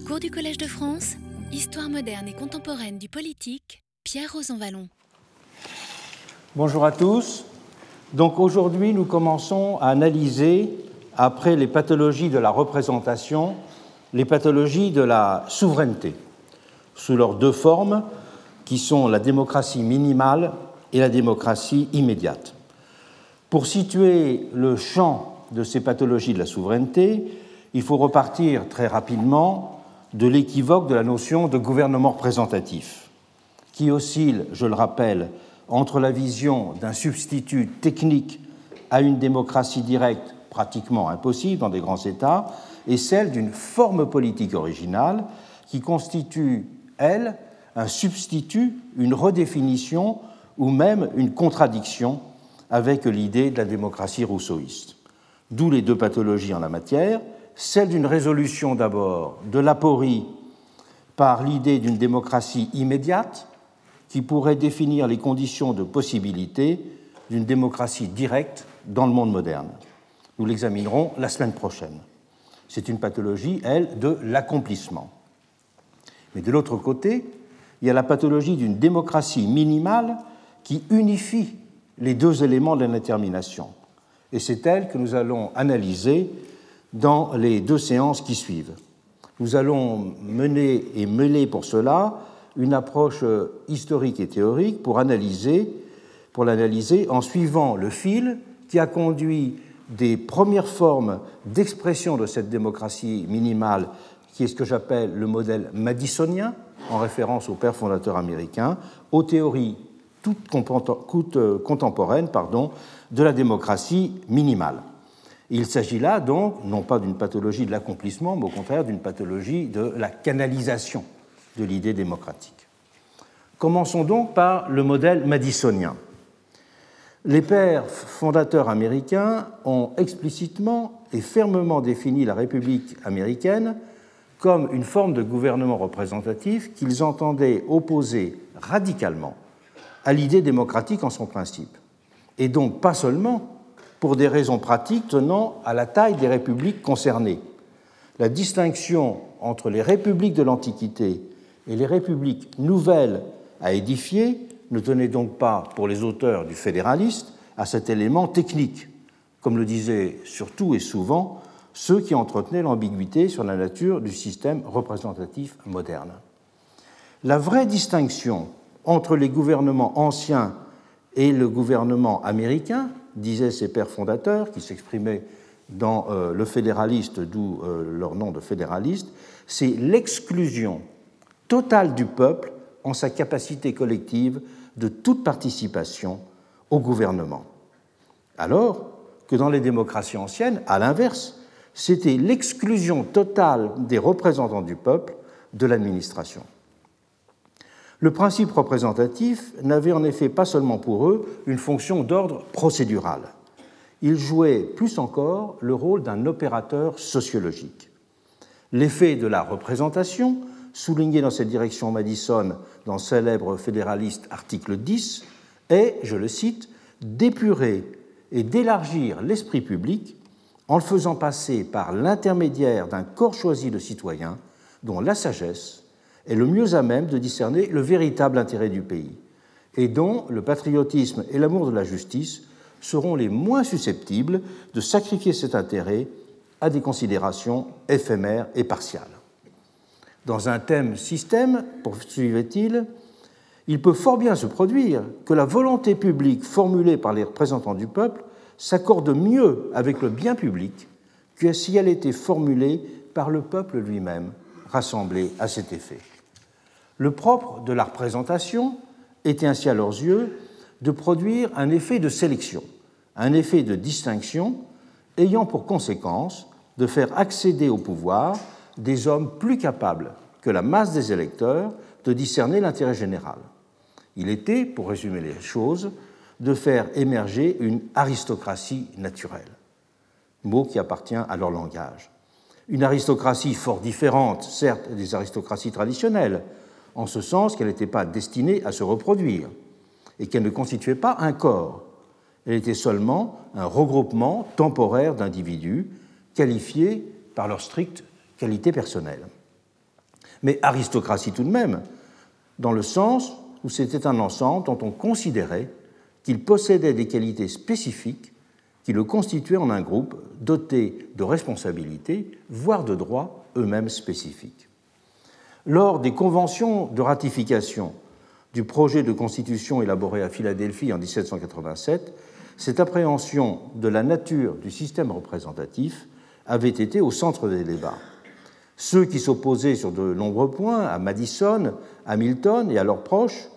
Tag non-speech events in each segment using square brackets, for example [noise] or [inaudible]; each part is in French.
Cours du Collège de France, Histoire moderne et contemporaine du politique, Pierre Rosanvallon. Bonjour à tous. Donc aujourd'hui, nous commençons à analyser, après les pathologies de la représentation, les pathologies de la souveraineté, sous leurs deux formes, qui sont la démocratie minimale et la démocratie immédiate. Pour situer le champ de ces pathologies de la souveraineté, il faut repartir très rapidement de l'équivoque de la notion de gouvernement représentatif, qui oscille, je le rappelle, entre la vision d'un substitut technique à une démocratie directe pratiquement impossible dans des grands États et celle d'une forme politique originale qui constitue, elle, un substitut, une redéfinition ou même une contradiction avec l'idée de la démocratie rousseauiste. D'où les deux pathologies en la matière, celle d'une résolution d'abord de l'aporie par l'idée d'une démocratie immédiate qui pourrait définir les conditions de possibilité d'une démocratie directe dans le monde moderne. Nous l'examinerons la semaine prochaine. C'est une pathologie, elle, de l'accomplissement. Mais de l'autre côté, il y a la pathologie d'une démocratie minimale qui unifie les deux éléments de la détermination. Et c'est elle que nous allons analyser dans les deux séances qui suivent. Nous allons mener et mêler pour cela une approche historique et théorique pour analyser, pour l'analyser en suivant le fil qui a conduit des premières formes d'expression de cette démocratie minimale, qui est ce que j'appelle le modèle madisonien, en référence au père fondateur américain, aux théories toutes contemporaines pardon, de la démocratie minimale. Il s'agit là donc non pas d'une pathologie de l'accomplissement, mais au contraire d'une pathologie de la canalisation de l'idée démocratique. Commençons donc par le modèle madisonien. Les pères fondateurs américains ont explicitement et fermement défini la République américaine comme une forme de gouvernement représentatif qu'ils entendaient opposer radicalement à l'idée démocratique en son principe, et donc pas seulement pour des raisons pratiques tenant à la taille des républiques concernées. La distinction entre les républiques de l'Antiquité et les républiques nouvelles à édifier ne tenait donc pas, pour les auteurs du fédéraliste, à cet élément technique, comme le disaient surtout et souvent ceux qui entretenaient l'ambiguïté sur la nature du système représentatif moderne. La vraie distinction entre les gouvernements anciens et le gouvernement américain disaient ses pères fondateurs, qui s'exprimaient dans euh, le fédéraliste, d'où euh, leur nom de fédéraliste, c'est l'exclusion totale du peuple en sa capacité collective de toute participation au gouvernement. Alors que dans les démocraties anciennes, à l'inverse, c'était l'exclusion totale des représentants du peuple de l'administration. Le principe représentatif n'avait en effet pas seulement pour eux une fonction d'ordre procédural, il jouait plus encore le rôle d'un opérateur sociologique. L'effet de la représentation, souligné dans cette direction Madison dans le célèbre fédéraliste article 10, est, je le cite, d'épurer et d'élargir l'esprit public en le faisant passer par l'intermédiaire d'un corps choisi de citoyens dont la sagesse, est le mieux à même de discerner le véritable intérêt du pays, et dont le patriotisme et l'amour de la justice seront les moins susceptibles de sacrifier cet intérêt à des considérations éphémères et partiales. Dans un thème système, poursuivait-il, il peut fort bien se produire que la volonté publique formulée par les représentants du peuple s'accorde mieux avec le bien public que si elle était formulée par le peuple lui-même, rassemblé à cet effet. Le propre de la représentation était ainsi à leurs yeux de produire un effet de sélection, un effet de distinction, ayant pour conséquence de faire accéder au pouvoir des hommes plus capables que la masse des électeurs de discerner l'intérêt général. Il était, pour résumer les choses, de faire émerger une aristocratie naturelle, mot qui appartient à leur langage. Une aristocratie fort différente, certes, des aristocraties traditionnelles, en ce sens qu'elle n'était pas destinée à se reproduire et qu'elle ne constituait pas un corps. Elle était seulement un regroupement temporaire d'individus qualifiés par leur stricte qualité personnelle. mais aristocratie tout de même, dans le sens où c'était un ensemble dont on considérait qu'il possédait des qualités spécifiques qui le constituaient en un groupe doté de responsabilités, voire de droits eux-mêmes spécifiques. Lors des conventions de ratification du projet de constitution élaboré à Philadelphie en 1787, cette appréhension de la nature du système représentatif avait été au centre des débats. Ceux qui s'opposaient sur de nombreux points à Madison, Hamilton et à leurs proches,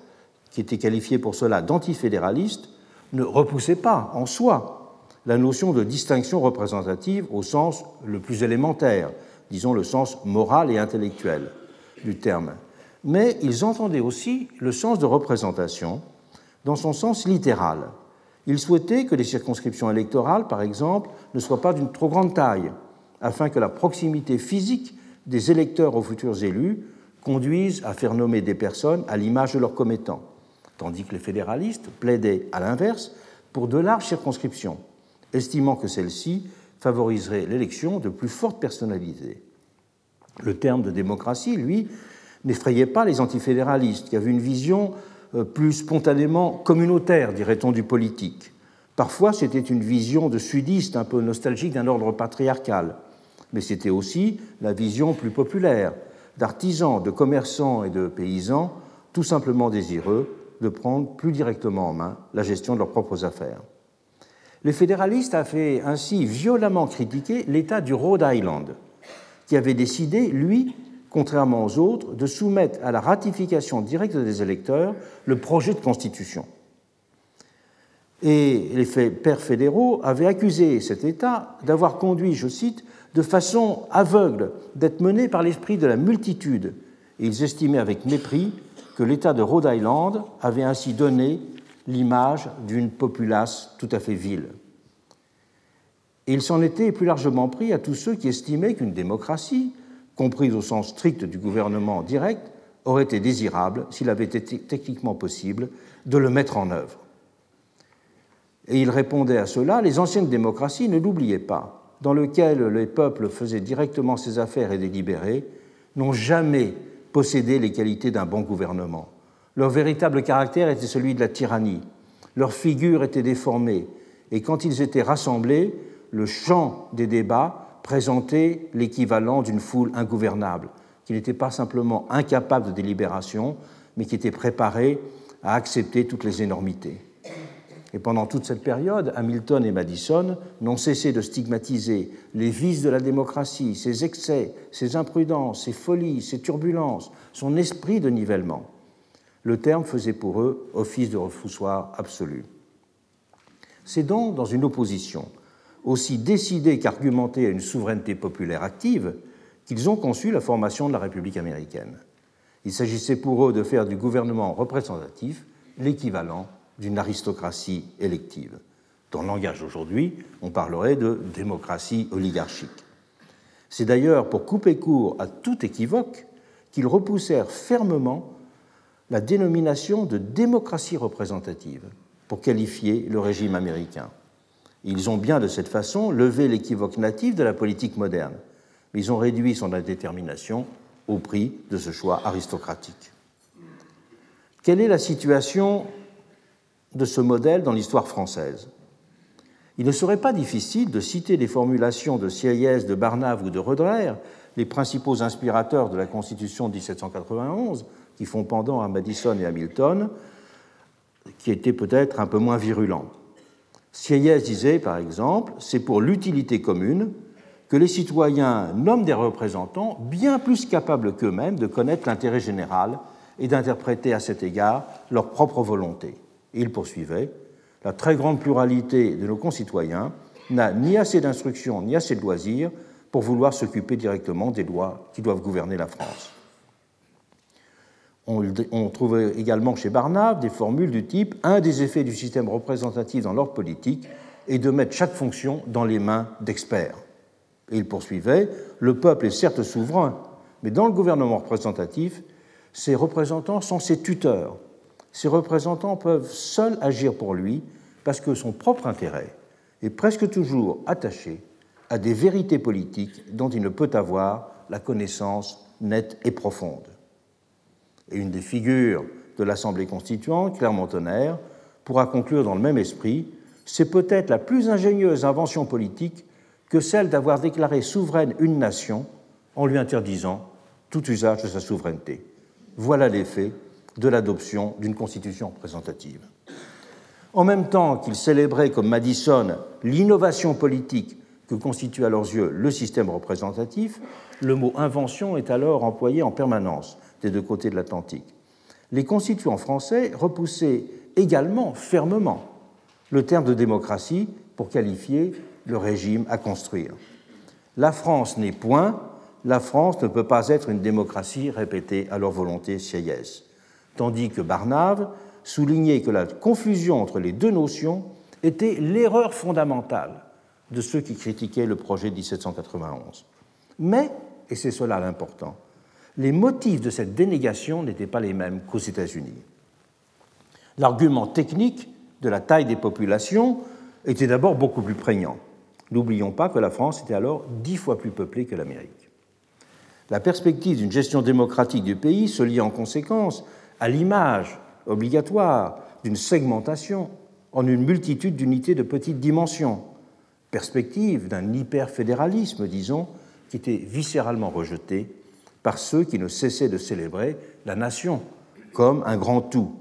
qui étaient qualifiés pour cela d'antifédéralistes, ne repoussaient pas en soi la notion de distinction représentative au sens le plus élémentaire, disons le sens moral et intellectuel du terme. Mais ils entendaient aussi le sens de représentation dans son sens littéral. Ils souhaitaient que les circonscriptions électorales, par exemple, ne soient pas d'une trop grande taille, afin que la proximité physique des électeurs aux futurs élus conduise à faire nommer des personnes à l'image de leurs commettants, tandis que les fédéralistes plaidaient à l'inverse pour de larges circonscriptions, estimant que celles-ci favoriseraient l'élection de plus fortes personnalités. Le terme de démocratie, lui, n'effrayait pas les antifédéralistes, qui avaient une vision euh, plus spontanément communautaire, dirait-on, du politique. Parfois, c'était une vision de sudiste un peu nostalgique d'un ordre patriarcal, mais c'était aussi la vision plus populaire d'artisans, de commerçants et de paysans, tout simplement désireux de prendre plus directement en main la gestion de leurs propres affaires. Les fédéralistes avaient ainsi violemment critiqué l'État du Rhode Island, qui avait décidé, lui, contrairement aux autres, de soumettre à la ratification directe des électeurs le projet de constitution. Et les pères fédéraux avaient accusé cet État d'avoir conduit, je cite, de façon aveugle, d'être mené par l'esprit de la multitude. Et ils estimaient avec mépris que l'État de Rhode Island avait ainsi donné l'image d'une populace tout à fait vile. Il s'en était plus largement pris à tous ceux qui estimaient qu'une démocratie, comprise au sens strict du gouvernement direct, aurait été désirable s'il avait été techniquement possible de le mettre en œuvre. Et il répondait à cela, les anciennes démocraties, ne l'oubliez pas, dans lesquelles les peuples faisaient directement ses affaires et délibéraient, n'ont jamais possédé les qualités d'un bon gouvernement. Leur véritable caractère était celui de la tyrannie. Leur figure était déformée, et quand ils étaient rassemblés, le champ des débats présentait l'équivalent d'une foule ingouvernable, qui n'était pas simplement incapable de délibération, mais qui était préparée à accepter toutes les énormités. Et pendant toute cette période, Hamilton et Madison n'ont cessé de stigmatiser les vices de la démocratie, ses excès, ses imprudences, ses folies, ses turbulences, son esprit de nivellement. Le terme faisait pour eux office de refoussoir absolu. C'est donc dans une opposition aussi décidée qu'argumentée à une souveraineté populaire active qu'ils ont conçu la formation de la République américaine. Il s'agissait pour eux de faire du gouvernement représentatif l'équivalent d'une aristocratie élective. Dans le langage d'aujourd'hui, on parlerait de démocratie oligarchique. C'est d'ailleurs pour couper court à tout équivoque qu'ils repoussèrent fermement la dénomination de démocratie représentative pour qualifier le régime américain. Ils ont bien de cette façon levé l'équivoque natif de la politique moderne, mais ils ont réduit son indétermination au prix de ce choix aristocratique. Quelle est la situation de ce modèle dans l'histoire française? Il ne serait pas difficile de citer les formulations de Sieyès, de Barnave ou de Roederer, les principaux inspirateurs de la Constitution de 1791, qui font pendant à Madison et Hamilton, qui étaient peut-être un peu moins virulents. Sieyès disait, par exemple, c'est pour l'utilité commune que les citoyens nomment des représentants bien plus capables qu'eux-mêmes de connaître l'intérêt général et d'interpréter à cet égard leur propre volonté. Et il poursuivait La très grande pluralité de nos concitoyens n'a ni assez d'instruction ni assez de loisirs pour vouloir s'occuper directement des lois qui doivent gouverner la France. On, on trouve également chez Barnave des formules du type Un des effets du système représentatif dans l'ordre politique est de mettre chaque fonction dans les mains d'experts. Et il poursuivait Le peuple est certes souverain, mais dans le gouvernement représentatif, ses représentants sont ses tuteurs, ses représentants peuvent seuls agir pour lui parce que son propre intérêt est presque toujours attaché à des vérités politiques dont il ne peut avoir la connaissance nette et profonde. Et une des figures de l'Assemblée constituante, Clermont-Tonnerre, pourra conclure dans le même esprit c'est peut-être la plus ingénieuse invention politique que celle d'avoir déclaré souveraine une nation en lui interdisant tout usage de sa souveraineté. Voilà l'effet de l'adoption d'une constitution représentative. En même temps qu'ils célébraient comme Madison l'innovation politique que constitue à leurs yeux le système représentatif, le mot invention est alors employé en permanence des deux côtés de l'Atlantique. Les constituants français repoussaient également fermement le terme de démocratie pour qualifier le régime à construire. La France n'est point, la France ne peut pas être une démocratie répétée à leur volonté sieyès. Tandis que Barnave soulignait que la confusion entre les deux notions était l'erreur fondamentale de ceux qui critiquaient le projet de 1791. Mais, et c'est cela l'important, les motifs de cette dénégation n'étaient pas les mêmes qu'aux États-Unis. L'argument technique de la taille des populations était d'abord beaucoup plus prégnant. N'oublions pas que la France était alors dix fois plus peuplée que l'Amérique. La perspective d'une gestion démocratique du pays se lie en conséquence à l'image obligatoire d'une segmentation en une multitude d'unités de petite dimension, perspective d'un hyperfédéralisme, disons, qui était viscéralement rejeté par ceux qui ne cessaient de célébrer la nation comme un grand tout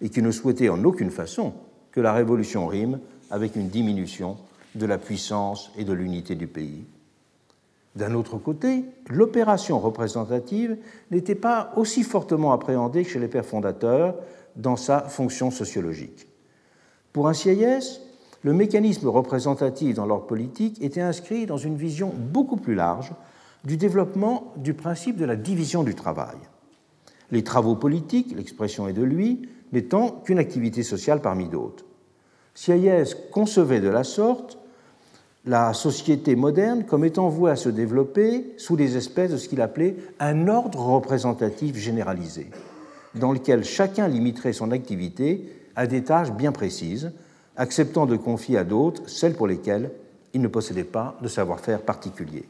et qui ne souhaitaient en aucune façon que la révolution rime avec une diminution de la puissance et de l'unité du pays. D'un autre côté, l'opération représentative n'était pas aussi fortement appréhendée que chez les pères fondateurs dans sa fonction sociologique. Pour un Sieyès, le mécanisme représentatif dans l'ordre politique était inscrit dans une vision beaucoup plus large du développement du principe de la division du travail. Les travaux politiques, l'expression est de lui, n'étant qu'une activité sociale parmi d'autres. Sieyès concevait de la sorte la société moderne comme étant vouée à se développer sous les espèces de ce qu'il appelait un ordre représentatif généralisé, dans lequel chacun limiterait son activité à des tâches bien précises, acceptant de confier à d'autres celles pour lesquelles il ne possédait pas de savoir-faire particulier.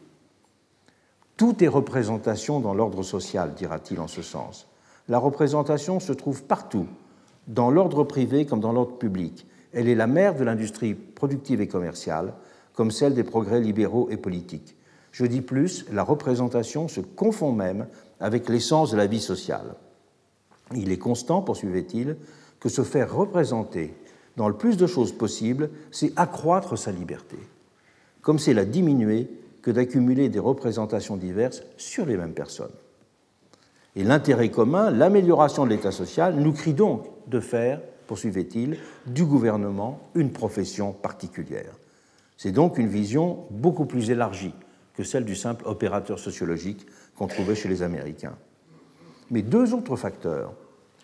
Tout est représentation dans l'ordre social, dira-t-il en ce sens. La représentation se trouve partout, dans l'ordre privé comme dans l'ordre public. Elle est la mère de l'industrie productive et commerciale, comme celle des progrès libéraux et politiques. Je dis plus, la représentation se confond même avec l'essence de la vie sociale. Il est constant, poursuivait-il, que se faire représenter dans le plus de choses possibles, c'est accroître sa liberté, comme c'est la diminuer que d'accumuler des représentations diverses sur les mêmes personnes. Et l'intérêt commun, l'amélioration de l'état social, nous crie donc de faire, poursuivait-il, du gouvernement une profession particulière. C'est donc une vision beaucoup plus élargie que celle du simple opérateur sociologique qu'on trouvait chez les Américains. Mais deux autres facteurs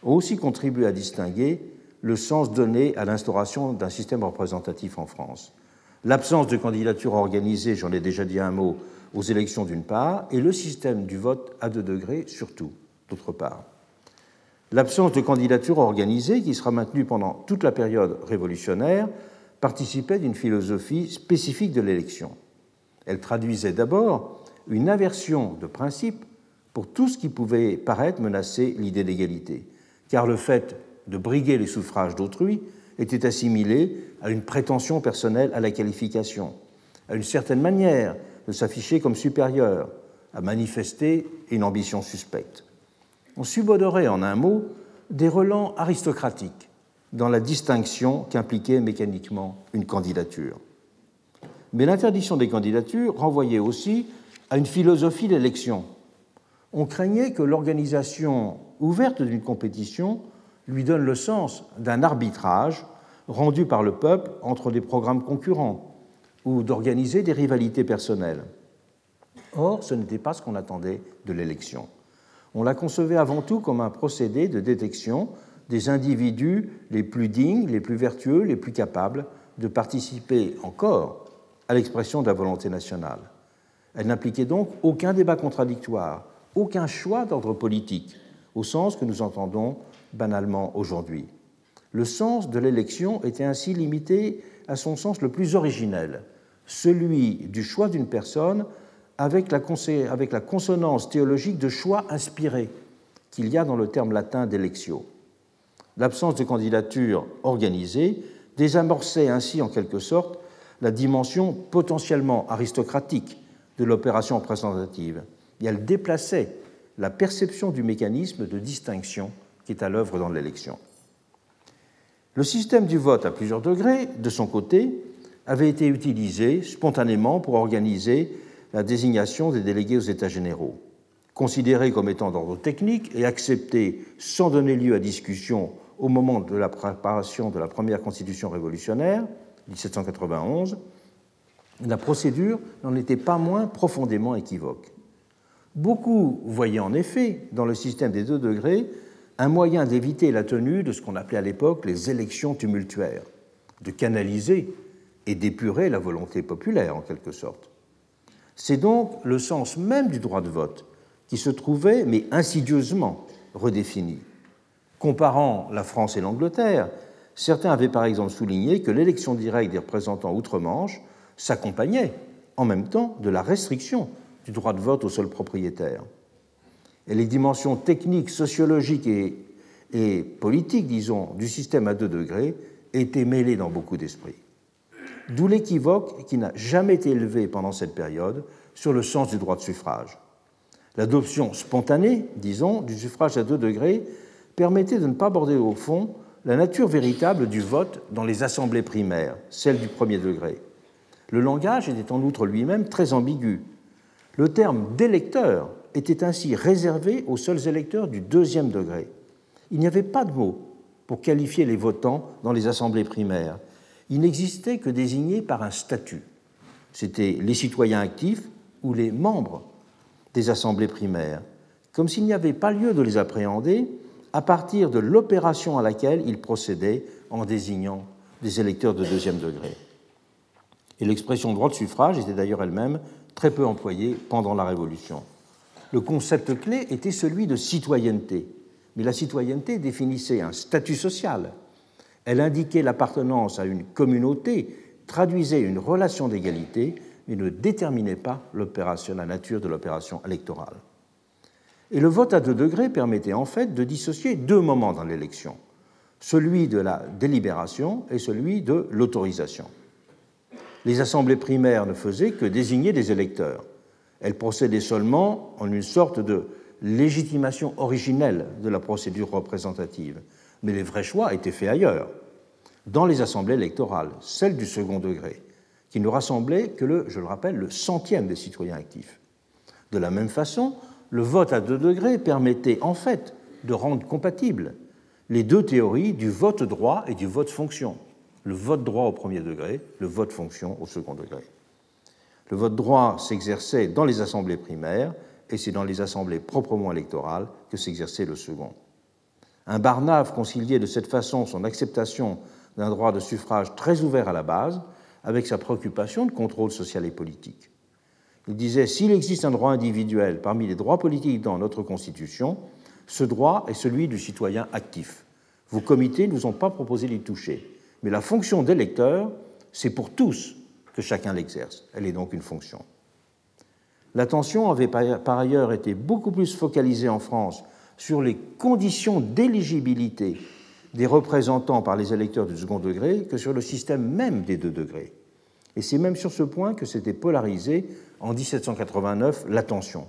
ont aussi contribué à distinguer le sens donné à l'instauration d'un système représentatif en France. L'absence de candidature organisée, j'en ai déjà dit un mot, aux élections d'une part, et le système du vote à deux degrés surtout, d'autre part. L'absence de candidature organisée, qui sera maintenue pendant toute la période révolutionnaire, participait d'une philosophie spécifique de l'élection. Elle traduisait d'abord une aversion de principe pour tout ce qui pouvait paraître menacer l'idée d'égalité, car le fait de briguer les suffrages d'autrui était assimilé à une prétention personnelle à la qualification, à une certaine manière de s'afficher comme supérieur, à manifester une ambition suspecte. On subodorait en un mot des relents aristocratiques dans la distinction qu'impliquait mécaniquement une candidature. Mais l'interdiction des candidatures renvoyait aussi à une philosophie d'élection. On craignait que l'organisation ouverte d'une compétition lui donne le sens d'un arbitrage rendu par le peuple entre des programmes concurrents ou d'organiser des rivalités personnelles. Or, ce n'était pas ce qu'on attendait de l'élection. On la concevait avant tout comme un procédé de détection des individus les plus dignes, les plus vertueux, les plus capables de participer encore à l'expression de la volonté nationale. Elle n'impliquait donc aucun débat contradictoire, aucun choix d'ordre politique, au sens que nous entendons banalement aujourd'hui. Le sens de l'élection était ainsi limité à son sens le plus originel, celui du choix d'une personne avec la, consonance théologique de choix inspiré qu'il y a dans le terme latin d'électio. L'absence de candidature organisée désamorçait ainsi en quelque sorte la dimension potentiellement aristocratique de l'opération représentative et elle déplaçait la perception du mécanisme de distinction qui est à l'œuvre dans l'élection. Le système du vote à plusieurs degrés, de son côté, avait été utilisé spontanément pour organiser la désignation des délégués aux États généraux. Considéré comme étant d'ordre technique et accepté sans donner lieu à discussion au moment de la préparation de la première constitution révolutionnaire, 1791, la procédure n'en était pas moins profondément équivoque. Beaucoup voyaient en effet dans le système des deux degrés un moyen d'éviter la tenue de ce qu'on appelait à l'époque les élections tumultuaires, de canaliser et d'épurer la volonté populaire en quelque sorte. C'est donc le sens même du droit de vote qui se trouvait, mais insidieusement, redéfini. Comparant la France et l'Angleterre, certains avaient par exemple souligné que l'élection directe des représentants outre-Manche s'accompagnait en même temps de la restriction du droit de vote au seul propriétaire. Et les dimensions techniques, sociologiques et, politiques, disons, du système à deux degrés étaient mêlées dans beaucoup d'esprits. D'où l'équivoque qui n'a jamais été élevé pendant cette période sur le sens du droit de suffrage. L'adoption spontanée, disons, du suffrage à deux degrés permettait de ne pas aborder au fond la nature véritable du vote dans les assemblées primaires, celle du premier degré. Le langage était en outre lui-même très ambigu. Le terme d'électeur était ainsi réservé aux seuls électeurs du deuxième degré. Il n'y avait pas de mot pour qualifier les votants dans les assemblées primaires, il n'existait que désignés par un statut. C'étaient les citoyens actifs ou les membres des assemblées primaires, comme s'il n'y avait pas lieu de les appréhender à partir de l'opération à laquelle ils procédaient en désignant des électeurs de deuxième degré. Et l'expression droit de suffrage était d'ailleurs elle-même très peu employée pendant la Révolution. Le concept clé était celui de citoyenneté, mais la citoyenneté définissait un statut social, elle indiquait l'appartenance à une communauté, traduisait une relation d'égalité, mais ne déterminait pas la nature de l'opération électorale. Et le vote à deux degrés permettait en fait de dissocier deux moments dans l'élection, celui de la délibération et celui de l'autorisation. Les assemblées primaires ne faisaient que désigner des électeurs. Elles procédaient seulement en une sorte de légitimation originelle de la procédure représentative, mais les vrais choix étaient faits ailleurs, dans les assemblées électorales, celles du second degré, qui ne rassemblaient que le, je le rappelle, le centième des citoyens actifs. De la même façon, le vote à deux degrés permettait en fait de rendre compatibles les deux théories du vote droit et du vote fonction. Le vote droit au premier degré, le vote fonction au second degré. Le vote droit s'exerçait dans les assemblées primaires et c'est dans les assemblées proprement électorales que s'exerçait le second. Un Barnave conciliait de cette façon son acceptation d'un droit de suffrage très ouvert à la base avec sa préoccupation de contrôle social et politique. Il disait S'il existe un droit individuel parmi les droits politiques dans notre Constitution, ce droit est celui du citoyen actif. Vos comités ne vous ont pas proposé d'y toucher. Mais la fonction d'électeur, c'est pour tous que chacun l'exerce. Elle est donc une fonction. L'attention avait par ailleurs été beaucoup plus focalisée en France sur les conditions d'éligibilité des représentants par les électeurs du second degré que sur le système même des deux degrés. Et c'est même sur ce point que s'était polarisé en 1789 l'attention.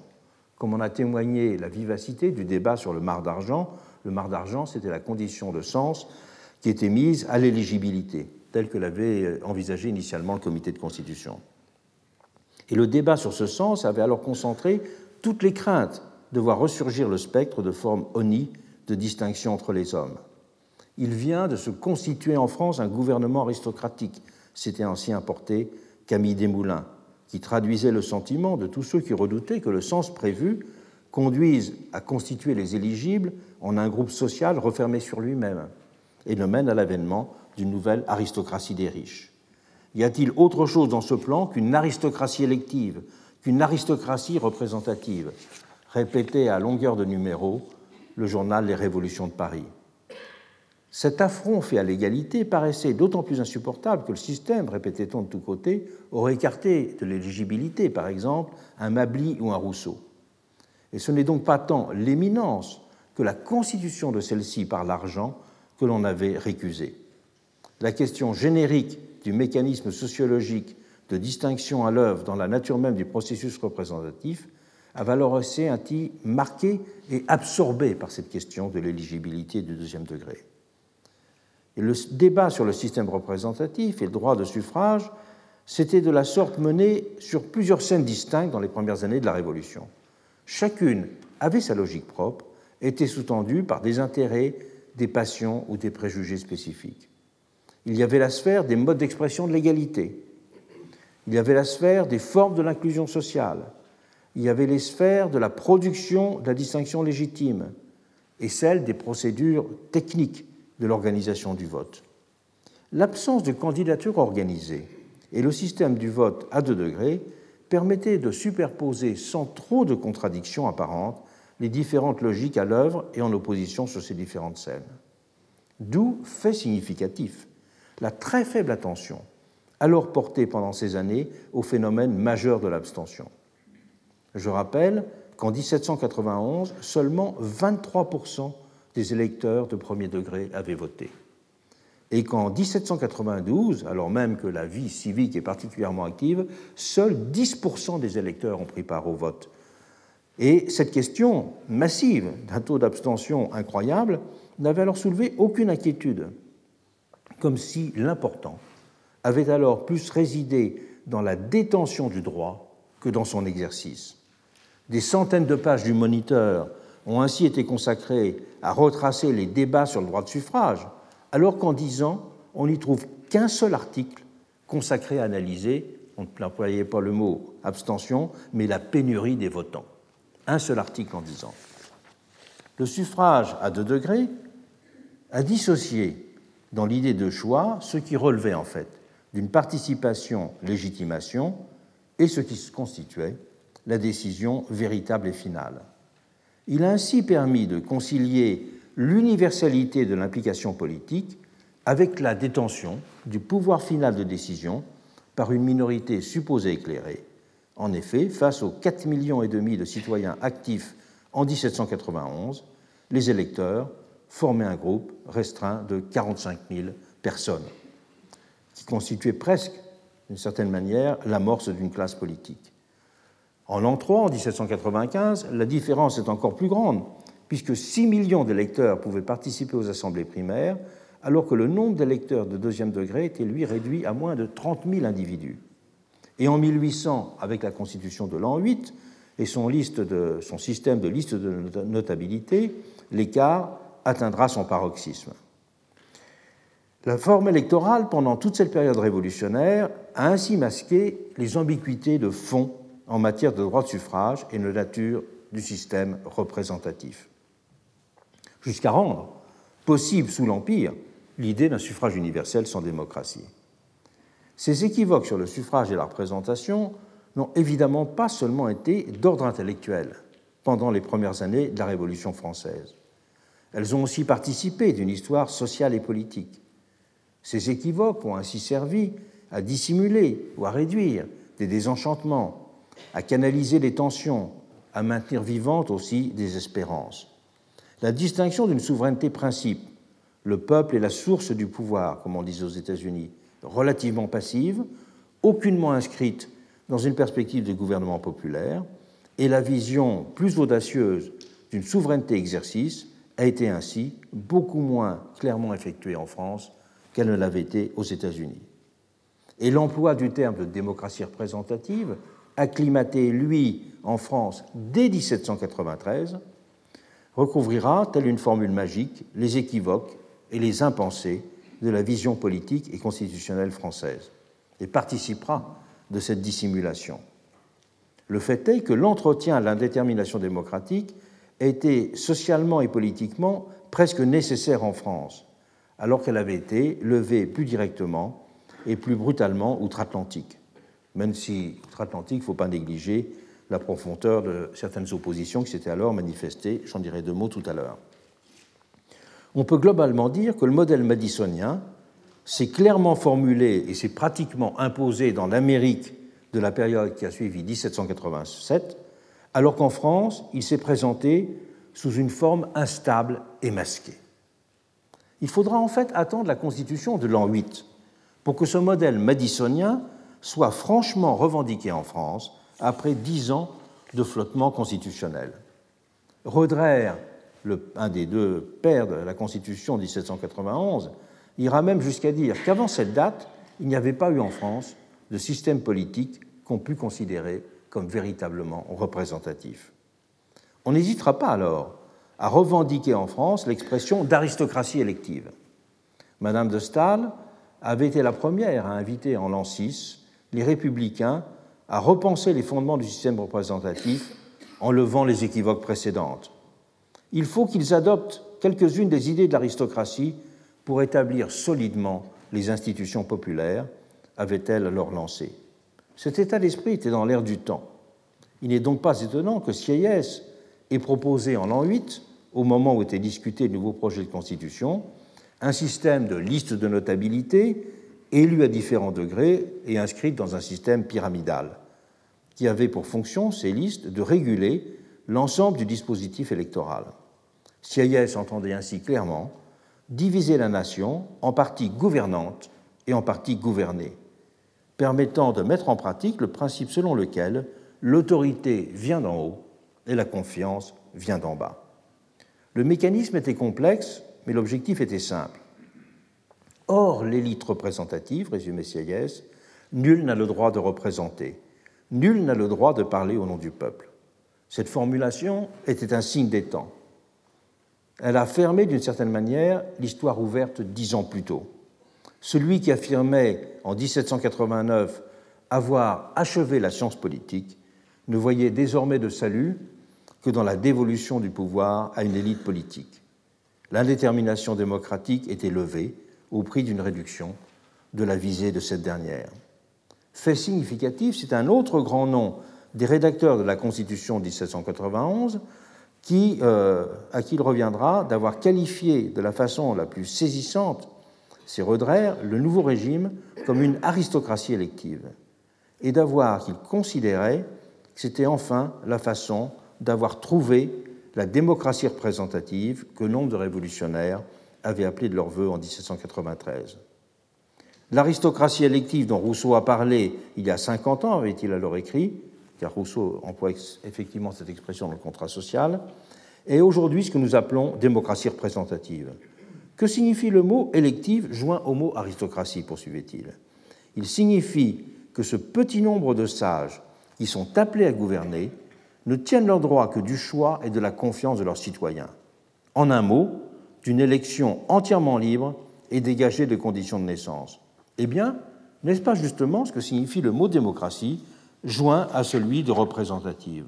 Comme on a témoigné la vivacité du débat sur le mar d'argent, le mar d'argent, c'était la condition de sens qui était mise à l'éligibilité, telle que l'avait envisagé initialement le comité de constitution. Et le débat sur ce sens avait alors concentré toutes les craintes de voir ressurgir le spectre de forme oni de distinction entre les hommes. Il vient de se constituer en France un gouvernement aristocratique, s'était ainsi importé Camille Desmoulins, qui traduisait le sentiment de tous ceux qui redoutaient que le sens prévu conduise à constituer les éligibles en un groupe social refermé sur lui-même et ne mène à l'avènement d'une nouvelle aristocratie des riches. Y a-t-il autre chose dans ce plan qu'une aristocratie élective, qu'une aristocratie représentative répétait à longueur de numéros le journal Les Révolutions de Paris. Cet affront fait à l'égalité paraissait d'autant plus insupportable que le système, répétait-on de tous côtés, aurait écarté de l'éligibilité, par exemple, un Mably ou un Rousseau. Et ce n'est donc pas tant l'éminence que la constitution de celle-ci par l'argent que l'on avait récusée. La question générique du mécanisme sociologique de distinction à l'œuvre dans la nature même du processus représentatif avait alors été marqué et absorbé par cette question de l'éligibilité du deuxième degré. Le débat sur le système représentatif et le droit de suffrage s'était de la sorte mené sur plusieurs scènes distinctes dans les premières années de la Révolution. Chacune avait sa logique propre, était sous-tendue par des intérêts, des passions ou des préjugés spécifiques. Il y avait la sphère des modes d'expression de l'égalité. Il y avait la sphère des formes de l'inclusion sociale. Il y avait les sphères de la production de la distinction légitime et celle des procédures techniques de l'organisation du vote. L'absence de candidature organisée et le système du vote à deux degrés permettaient de superposer sans trop de contradictions apparentes les différentes logiques à l'œuvre et en opposition sur ces différentes scènes. D'où fait significatif la très faible attention alors portée pendant ces années au phénomène majeur de l'abstention. Je rappelle qu'en 1791, seulement 23% des électeurs de premier degré avaient voté. Et qu'en 1792, alors même que la vie civique est particulièrement active, seuls 10% des électeurs ont pris part au vote. Et cette question massive d'un taux d'abstention incroyable n'avait alors soulevé aucune inquiétude comme si l'important avait alors plus résidé dans la détention du droit que dans son exercice. Des centaines de pages du Moniteur ont ainsi été consacrées à retracer les débats sur le droit de suffrage, alors qu'en dix ans, on n'y trouve qu'un seul article consacré à analyser, on n'employait pas le mot abstention, mais la pénurie des votants. Un seul article en dix ans. Le suffrage à deux degrés a dissocié dans l'idée de choix ce qui relevait en fait d'une participation-légitimation et ce qui constituait la décision véritable et finale. Il a ainsi permis de concilier l'universalité de l'implication politique avec la détention du pouvoir final de décision par une minorité supposée éclairée. En effet, face aux 4,5 millions de citoyens actifs en 1791, les électeurs former un groupe restreint de 45 000 personnes, qui constituait presque, d'une certaine manière, l'amorce d'une classe politique. En l'an 3, en 1795, la différence est encore plus grande, puisque 6 millions d'électeurs pouvaient participer aux assemblées primaires, alors que le nombre d'électeurs de deuxième degré était, lui, réduit à moins de 30 000 individus. Et en 1800, avec la constitution de l'an 8 et son, son système de liste de notabilité, l'écart atteindra son paroxysme. La forme électorale, pendant toute cette période révolutionnaire, a ainsi masqué les ambiguïtés de fond en matière de droit de suffrage et de nature du système représentatif, jusqu'à rendre possible sous l'Empire l'idée d'un suffrage universel sans démocratie. Ces équivoques sur le suffrage et la représentation n'ont évidemment pas seulement été d'ordre intellectuel pendant les premières années de la Révolution française. Elles ont aussi participé d'une histoire sociale et politique. Ces équivoques ont ainsi servi à dissimuler ou à réduire des désenchantements, à canaliser les tensions, à maintenir vivantes aussi des espérances. La distinction d'une souveraineté principe, le peuple est la source du pouvoir, comme on dit aux États-Unis, relativement passive, aucunement inscrite dans une perspective de gouvernement populaire, et la vision plus audacieuse d'une souveraineté exercice a été ainsi beaucoup moins clairement effectuée en France qu'elle ne l'avait été aux États-Unis. Et l'emploi du terme de démocratie représentative, acclimaté, lui, en France dès 1793, recouvrira, telle une formule magique, les équivoques et les impensés de la vision politique et constitutionnelle française, et participera de cette dissimulation. Le fait est que l'entretien à l'indétermination démocratique était socialement et politiquement presque nécessaire en France, alors qu'elle avait été levée plus directement et plus brutalement outre-Atlantique. Même si outre-Atlantique, il ne faut pas négliger la profondeur de certaines oppositions qui s'étaient alors manifestées, j'en dirai deux mots tout à l'heure. on peut globalement dire que le modèle madisonien s'est clairement formulé et s'est pratiquement imposé dans l'Amérique de la période qui a suivi 1787, alors qu'en France, il s'est présenté sous une forme instable et masquée. Il faudra en fait attendre la Constitution de l'an 8 pour que ce modèle madisonien soit franchement revendiqué en France après dix ans de flottement constitutionnel. Roederer, un des deux pères de la Constitution de 1791, ira même jusqu'à dire qu'avant cette date, il n'y avait pas eu en France de système politique qu'on pût considérer comme véritablement représentatif. On n'hésitera pas alors à revendiquer en France l'expression d'aristocratie élective. Madame de Staël avait été la première à inviter en l'an 6 les républicains à repenser les fondements du système représentatif en levant les équivoques précédentes. Il faut qu'ils adoptent quelques-unes des idées de l'aristocratie pour établir solidement les institutions populaires, avait-elle alors lancé. Cet état d'esprit était dans l'air du temps. Il n'est donc pas étonnant que Sieyès ait proposé en l'an 8, au moment où était discuté le nouveau projet de constitution, un système de liste de notabilité élus à différents degrés et inscrites dans un système pyramidal, qui avait pour fonction, ces listes, de réguler l'ensemble du dispositif électoral. Sieyès entendait ainsi clairement diviser la nation en parties gouvernantes et en parties gouvernées, permettant de mettre en pratique le principe selon lequel l'autorité vient d'en haut et la confiance vient d'en bas. Le mécanisme était complexe, mais l'objectif était simple. Or, l'élite représentative, résumé Sieyès, nul n'a le droit de représenter, nul n'a le droit de parler au nom du peuple. Cette formulation était un signe des temps. Elle a fermé d'une certaine manière l'histoire ouverte dix ans plus tôt. Celui qui affirmait en 1789 avoir achevé la science politique ne voyait désormais de salut que dans la dévolution du pouvoir à une élite politique. L'indétermination démocratique était levée au prix d'une réduction de la visée de cette dernière. Fait significatif, c'est un autre grand nom des rédacteurs de la Constitution de 1791 qui, euh, à qui il reviendra d'avoir qualifié de la façon la plus saisissante, c'est Roederer, le nouveau régime comme une aristocratie élective, et d'avoir qu'il considérait que c'était enfin la façon d'avoir trouvé la démocratie représentative que nombre de révolutionnaires avaient appelé de leur vœu en 1793. L'aristocratie élective dont Rousseau a parlé il y a 50 ans, avait-il alors écrit, car Rousseau emploie effectivement cette expression dans le contrat social, est aujourd'hui ce que nous appelons démocratie représentative. Que signifie le mot élective joint au mot aristocratie poursuivait-il. Il signifie que ce petit nombre de sages qui sont appelés à gouverner ne tiennent leur droit que du choix et de la confiance de leurs citoyens. En un mot, d'une élection entièrement libre et dégagée de conditions de naissance. Eh bien, n'est-ce pas justement ce que signifie le mot démocratie, joint à celui de représentative?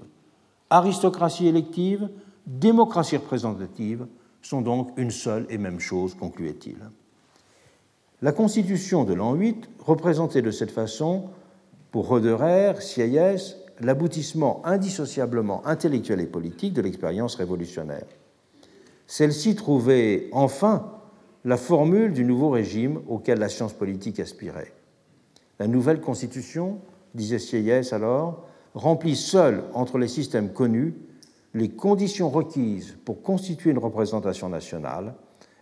Aristocratie élective, démocratie représentative sont donc une seule et même chose, concluait-il. La Constitution de l'an 8 représentait de cette façon, pour Roederer, Sieyès, l'aboutissement indissociablement intellectuel et politique de l'expérience révolutionnaire. Celle-ci trouvait enfin la formule du nouveau régime auquel la science politique aspirait. La nouvelle constitution, disait Sieyès alors, remplit seule entre les systèmes connus les conditions requises pour constituer une représentation nationale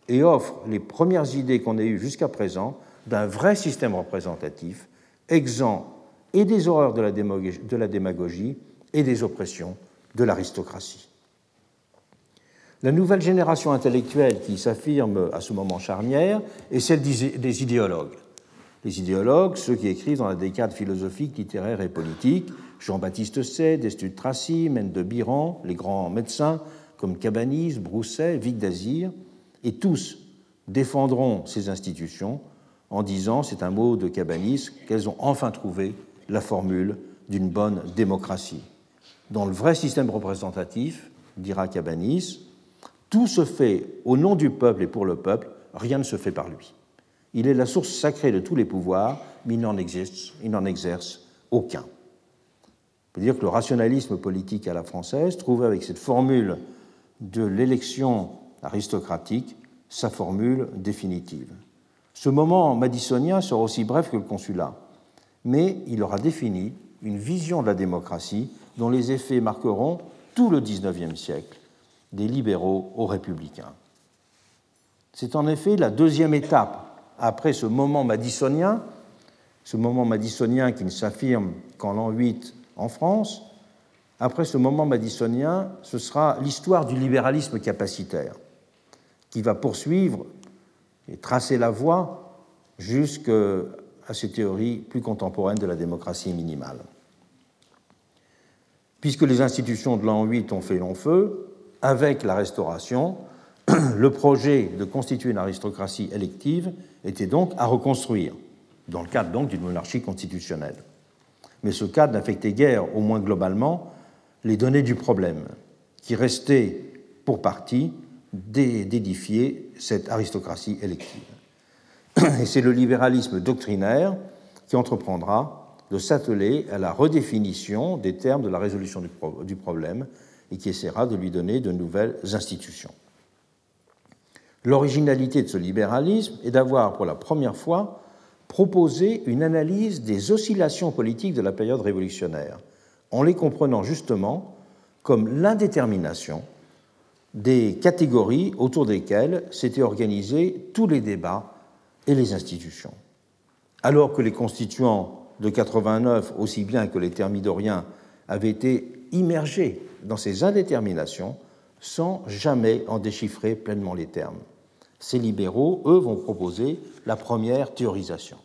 et offre les premières idées qu'on ait eues jusqu'à présent d'un vrai système représentatif, exempt et des horreurs de la démagogie et des oppressions de l'aristocratie. La nouvelle génération intellectuelle qui s'affirme à ce moment charnière est celle des idéologues. Les idéologues, ceux qui écrivent dans la décade philosophique, littéraire et politique, Jean-Baptiste Say, Destutt Tracy, Mende de Biran, les grands médecins comme Cabanis, Brousset, Vic d'Azir, et tous défendront ces institutions en disant, c'est un mot de Cabanis, qu'elles ont enfin trouvé la formule d'une bonne démocratie. Dans le vrai système représentatif, dira Cabanis, tout se fait au nom du peuple et pour le peuple, rien ne se fait par lui. Il est la source sacrée de tous les pouvoirs, mais il n'en exerce aucun. On peut dire que le rationalisme politique à la française trouve avec cette formule de l'élection aristocratique sa formule définitive. Ce moment madisonien sera aussi bref que le consulat, mais il aura défini une vision de la démocratie dont les effets marqueront tout le XIXe siècle, des libéraux aux républicains. C'est en effet la deuxième étape après ce moment madisonien, ce moment madisonien qui ne s'affirme qu'en l'an 8 en France, après ce moment madisonien, ce sera l'histoire du libéralisme capacitaire qui va poursuivre et tracer la voie jusqu'à ces théories plus contemporaines de la démocratie minimale. Puisque les institutions de l'an 8 ont fait long feu, avec la Restauration, [clears throat] le projet de constituer une aristocratie élective était donc à reconstruire, dans le cadre d'une monarchie constitutionnelle. Mais ce cadre n'affectait guère, au moins globalement, les données du problème, qui restait pour partie d'édifier cette aristocratie élective. Et c'est le libéralisme doctrinaire qui entreprendra de s'atteler à la redéfinition des termes de la résolution du, problème et qui essaiera de lui donner de nouvelles institutions. L'originalité de ce libéralisme est d'avoir pour la première fois proposé une analyse des oscillations politiques de la période révolutionnaire, en les comprenant justement comme l'indétermination des catégories autour desquelles s'étaient organisés tous les débats et les institutions. Alors que les constituants de 89, aussi bien que les thermidoriens, avaient été immergés dans ces indéterminations sans jamais en déchiffrer pleinement les termes. Ces libéraux, eux, vont proposer la première théorisation.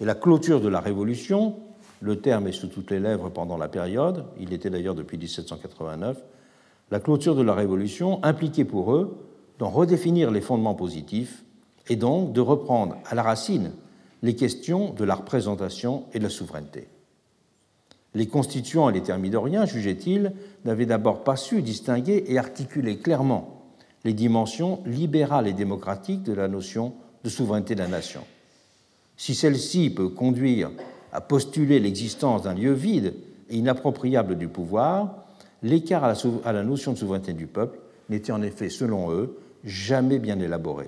Et la clôture de la Révolution, le terme est sous toutes les lèvres pendant la période, il était d'ailleurs depuis 1789, la clôture de la Révolution impliquait pour eux d'en redéfinir les fondements positifs et donc de reprendre à la racine les questions de la représentation et de la souveraineté. Les constituants et les thermidoriens, jugeaient-ils, n'avaient d'abord pas su distinguer et articuler clairement les dimensions libérales et démocratiques de la notion de souveraineté de la nation. Si celle-ci peut conduire à postuler l'existence d'un lieu vide et inappropriable du pouvoir, l'écart à, la notion de souveraineté du peuple n'était en effet, selon eux, jamais bien élaboré.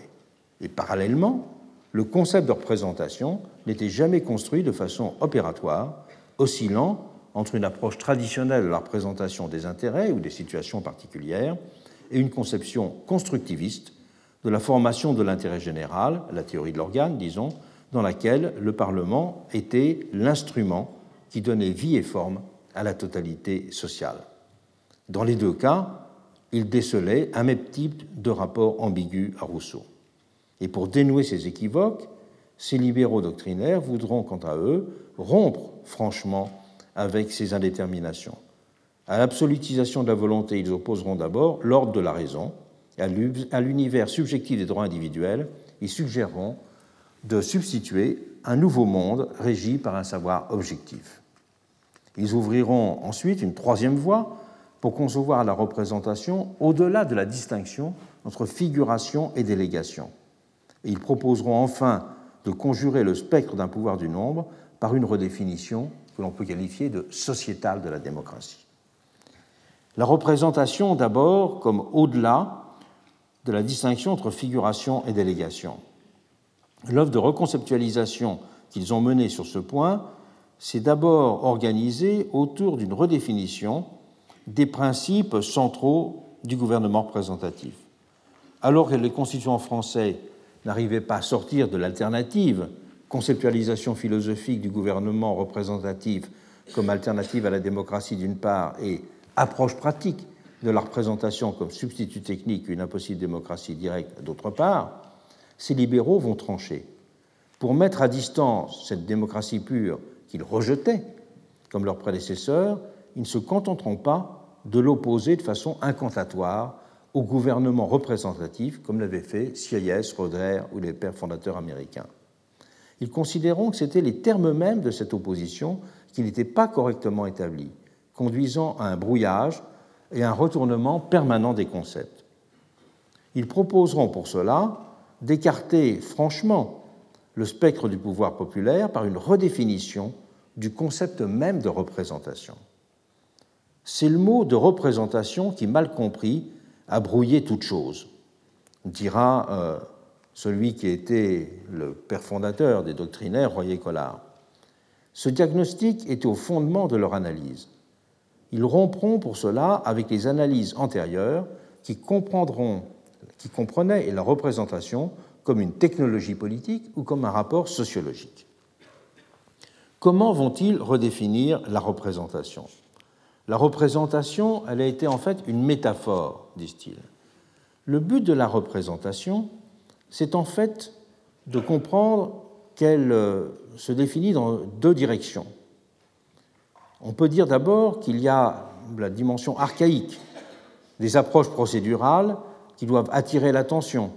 Et parallèlement, le concept de représentation n'était jamais construit de façon opératoire, oscillant entre une approche traditionnelle de la représentation des intérêts ou des situations particulières et une conception constructiviste de la formation de l'intérêt général, la théorie de l'organe, disons, dans laquelle le Parlement était l'instrument qui donnait vie et forme à la totalité sociale. Dans les deux cas, il décelait un même type de rapport ambigu à Rousseau. Et pour dénouer ces équivoques, ces libéraux doctrinaires voudront, quant à eux, rompre franchement avec ces indéterminations. À l'absolutisation de la volonté, ils opposeront d'abord l'ordre de la raison. À l'univers subjectif des droits individuels, ils suggéreront de substituer un nouveau monde régi par un savoir objectif. Ils ouvriront ensuite une troisième voie pour concevoir la représentation au-delà de la distinction entre figuration et délégation. Ils proposeront enfin de conjurer le spectre d'un pouvoir du nombre par une redéfinition que l'on peut qualifier de sociétale de la démocratie. La représentation d'abord comme au-delà de la distinction entre figuration et délégation. L'œuvre de reconceptualisation qu'ils ont menée sur ce point s'est d'abord organisée autour d'une redéfinition des principes centraux du gouvernement représentatif. Alors que les constituants français n'arrivaient pas à sortir de l'alternative conceptualisation philosophique du gouvernement représentatif comme alternative à la démocratie d'une part et approche pratique de la représentation comme substitut technique une impossible démocratie directe d'autre part, ces libéraux vont trancher. Pour mettre à distance cette démocratie pure qu'ils rejetaient, comme leurs prédécesseurs, ils ne se contenteront pas de l'opposer de façon incantatoire au gouvernement représentatif, comme l'avaient fait Sieyès, Roder ou les pères fondateurs américains. Ils considéreront que c'étaient les termes mêmes de cette opposition qui n'étaient pas correctement établis, conduisant à un brouillage et un retournement permanent des concepts. Ils proposeront pour cela d'écarter franchement le spectre du pouvoir populaire par une redéfinition du concept même de représentation. C'est le mot de représentation qui, mal compris, a brouillé toute chose. dira euh, celui qui était le père fondateur des doctrinaires, Royer Collard. Ce diagnostic était au fondement de leur analyse. Ils rompront pour cela avec les analyses antérieures qui, qui comprenaient la représentation comme une technologie politique ou comme un rapport sociologique. Comment vont-ils redéfinir la représentation? La représentation, elle a été en fait une métaphore, disent-ils. Le but de la représentation, c'est en fait de comprendre qu'elle euh, se définit dans deux directions. On peut dire d'abord qu'il y a la dimension archaïque des approches procédurales qui doivent attirer l'attention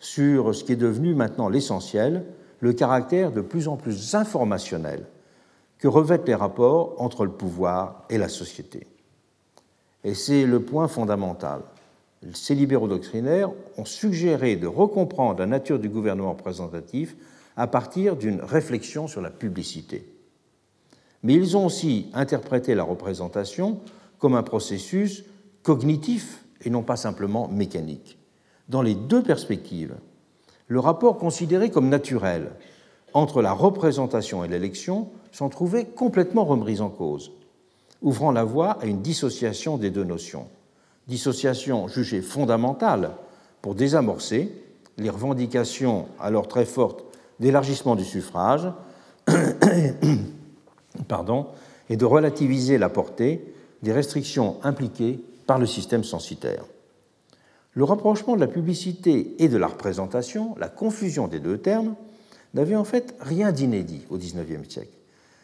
sur ce qui est devenu maintenant l'essentiel, le caractère de plus en plus informationnel que revêtent les rapports entre le pouvoir et la société. Et c'est le point fondamental. Ces libéraux doctrinaires ont suggéré de recomprendre la nature du gouvernement représentatif à partir d'une réflexion sur la publicité mais ils ont aussi interprété la représentation comme un processus cognitif et non pas simplement mécanique. Dans les deux perspectives, le rapport considéré comme naturel entre la représentation et l'élection s'en trouvait complètement remis en cause, ouvrant la voie à une dissociation des deux notions. Dissociation jugée fondamentale pour désamorcer les revendications alors très fortes d'élargissement du suffrage pardon, et de relativiser la portée des restrictions impliquées par le système censitaire. Le rapprochement de la publicité et de la représentation, la confusion des deux termes, n'avait en fait rien d'inédit au XIXe siècle.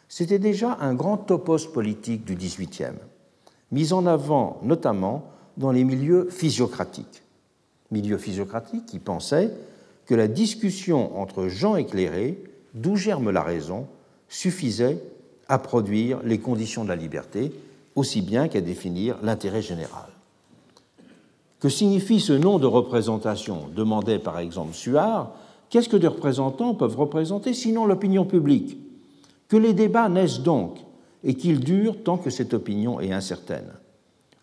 C'était déjà un grand topos politique du XVIIIe, mis en avant notamment dans les milieux physiocratiques. Milieux physiocratiques qui pensaient que la discussion entre gens éclairés, d'où germe la raison, suffisait à produire les conditions de la liberté, aussi bien qu'à définir l'intérêt général. Que signifie ce nom de représentation? demandait par exemple Suard. Qu'est-ce que des représentants peuvent représenter sinon l'opinion publique? Que les débats naissent donc et qu'ils durent tant que cette opinion est incertaine.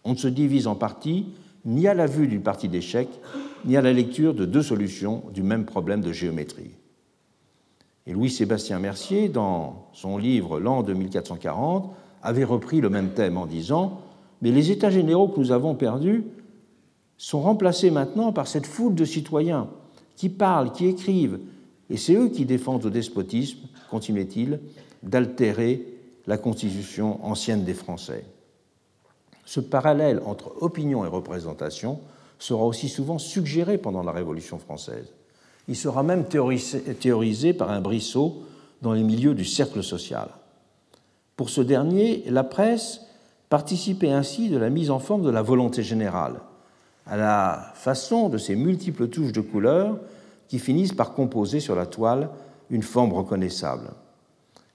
On ne se divise en partie ni à la vue d'une partie d'échec, ni à la lecture de deux solutions du même problème de géométrie. Louis-Sébastien Mercier, dans son livre L'an 2440, avait repris le même thème en disant Mais les États généraux que nous avons perdus sont remplacés maintenant par cette foule de citoyens qui parlent, qui écrivent, et c'est eux qui défendent au despotisme, continuait-il, d'altérer la constitution ancienne des Français. Ce parallèle entre opinion et représentation sera aussi souvent suggéré pendant la Révolution française. Il sera même théorisé, par un Brissot dans les milieux du cercle social. Pour ce dernier, la presse participait ainsi de la mise en forme de la volonté générale, à la façon de ces multiples touches de couleurs qui finissent par composer sur la toile une forme reconnaissable.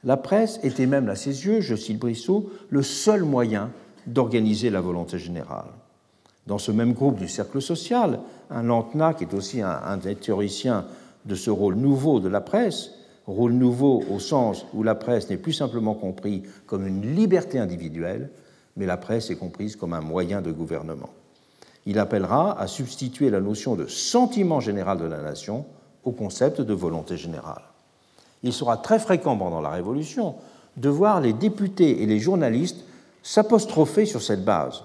La presse était même, à ses yeux, je cite Brissot, le seul moyen d'organiser la volonté générale. Dans ce même groupe du cercle social, un Lantena, qui est aussi un, des théoriciens de ce rôle nouveau de la presse, rôle nouveau au sens où la presse n'est plus simplement comprise comme une liberté individuelle, mais la presse est comprise comme un moyen de gouvernement. Il appellera à substituer la notion de sentiment général de la nation au concept de volonté générale. Il sera très fréquent pendant la Révolution de voir les députés et les journalistes s'apostropher sur cette base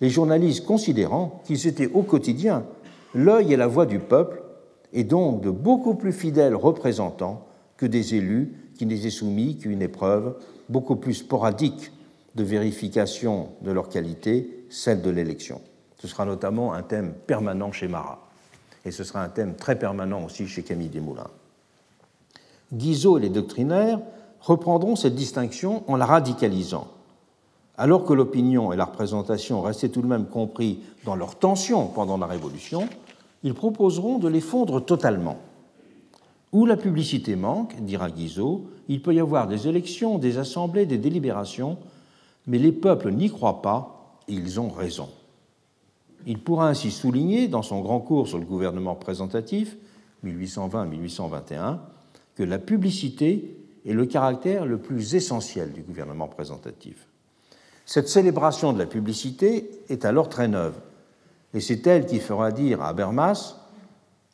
les journalistes considérant qu'ils étaient au quotidien l'œil et la voix du peuple, et donc de beaucoup plus fidèles représentants que des élus qui n'étaient soumis qu'à une épreuve beaucoup plus sporadique de vérification de leur qualité, celle de l'élection. Ce sera notamment un thème permanent chez Marat, et ce sera un thème très permanent aussi chez Camille Desmoulins. Guizot et les doctrinaires reprendront cette distinction en la radicalisant alors que l'opinion et la représentation restaient tout de même compris dans leur tension pendant la Révolution, ils proposeront de les fondre totalement. Où la publicité manque, dira Guizot, il peut y avoir des élections, des assemblées, des délibérations, mais les peuples n'y croient pas et ils ont raison. Il pourra ainsi souligner, dans son grand cours sur le gouvernement représentatif, 1820-1821, que la publicité est le caractère le plus essentiel du gouvernement représentatif. Cette célébration de la publicité est alors très neuve, et c'est elle qui fera dire à Habermas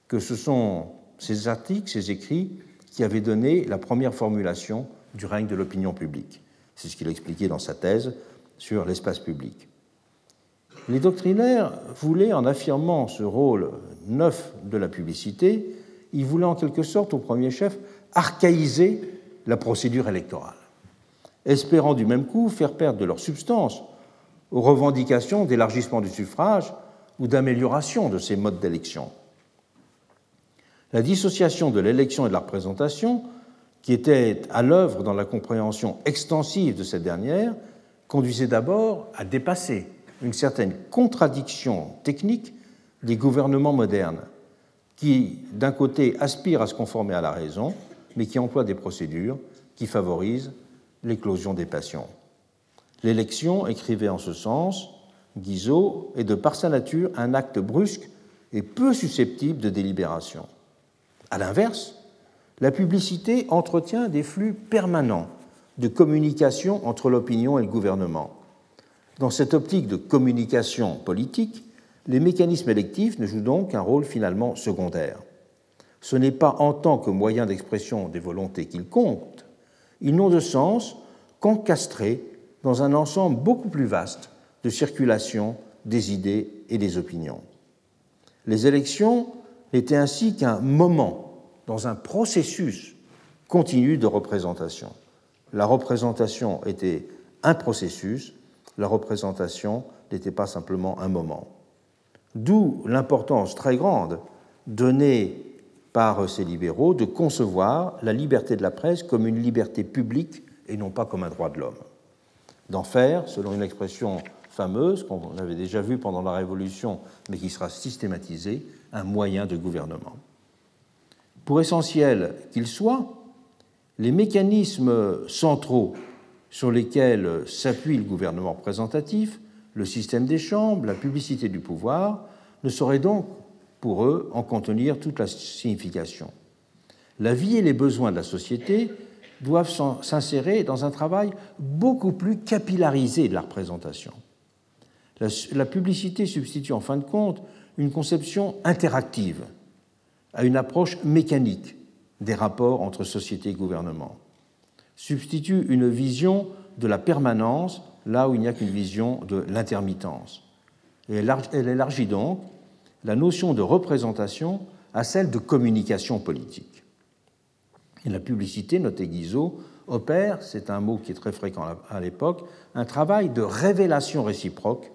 que ce sont ces articles, ces écrits, qui avaient donné la première formulation du règne de l'opinion publique. C'est ce qu'il expliquait dans sa thèse sur l'espace public. Les doctrinaires voulaient, en affirmant ce rôle neuf de la publicité, ils voulaient en quelque sorte, au premier chef, archaïser la procédure électorale, espérant du même coup faire perdre de leur substance aux revendications d'élargissement du suffrage ou d'amélioration de ces modes d'élection. La dissociation de l'élection et de la représentation, qui était à l'œuvre dans la compréhension extensive de cette dernière, conduisait d'abord à dépasser une certaine contradiction technique des gouvernements modernes, qui, d'un côté, aspirent à se conformer à la raison, mais qui emploient des procédures qui favorisent l'éclosion des passions. L'élection, écrivait en ce sens Guizot, est de par sa nature un acte brusque et peu susceptible de délibération. À l'inverse, la publicité entretient des flux permanents de communication entre l'opinion et le gouvernement. Dans cette optique de communication politique, les mécanismes électifs ne jouent donc qu'un rôle finalement secondaire. Ce n'est pas en tant que moyen d'expression des volontés qu'ils comptent, ils n'ont de sens qu'encastrés dans un ensemble beaucoup plus vaste de circulation des idées et des opinions. Les élections n'étaient ainsi qu'un moment dans un processus continu de représentation. La représentation était un processus, la représentation n'était pas simplement un moment. D'où l'importance très grande donnée par ces libéraux de concevoir la liberté de la presse comme une liberté publique et non pas comme un droit de l'homme d'en faire, selon une expression fameuse qu'on avait déjà vue pendant la Révolution, mais qui sera systématisée, un moyen de gouvernement. Pour essentiel qu'il soit, les mécanismes centraux sur lesquels s'appuie le gouvernement représentatif, le système des chambres, la publicité du pouvoir, ne sauraient donc, pour eux, en contenir toute la signification. La vie et les besoins de la société doivent s'insérer dans un travail beaucoup plus capillarisé de la représentation. La, publicité substitue en fin de compte une conception interactive à une approche mécanique des rapports entre société et gouvernement, substitue une vision de la permanence là où il n'y a qu'une vision de l'intermittence. Elle élargit donc la notion de représentation à celle de communication politique. Et la publicité, notait Guizot, opère, c'est un mot qui est très fréquent à l'époque, un travail de révélation réciproque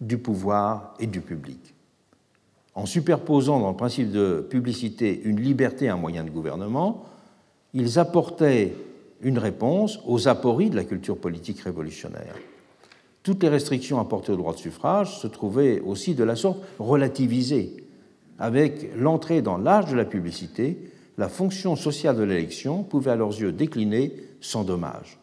du pouvoir et du public. En superposant dans le principe de publicité une liberté à un moyen de gouvernement, ils apportaient une réponse aux apories de la culture politique révolutionnaire. Toutes les restrictions apportées au droit de suffrage se trouvaient aussi de la sorte relativisées, avec l'entrée dans l'âge de la publicité la fonction sociale de l'élection pouvait à leurs yeux décliner sans dommage.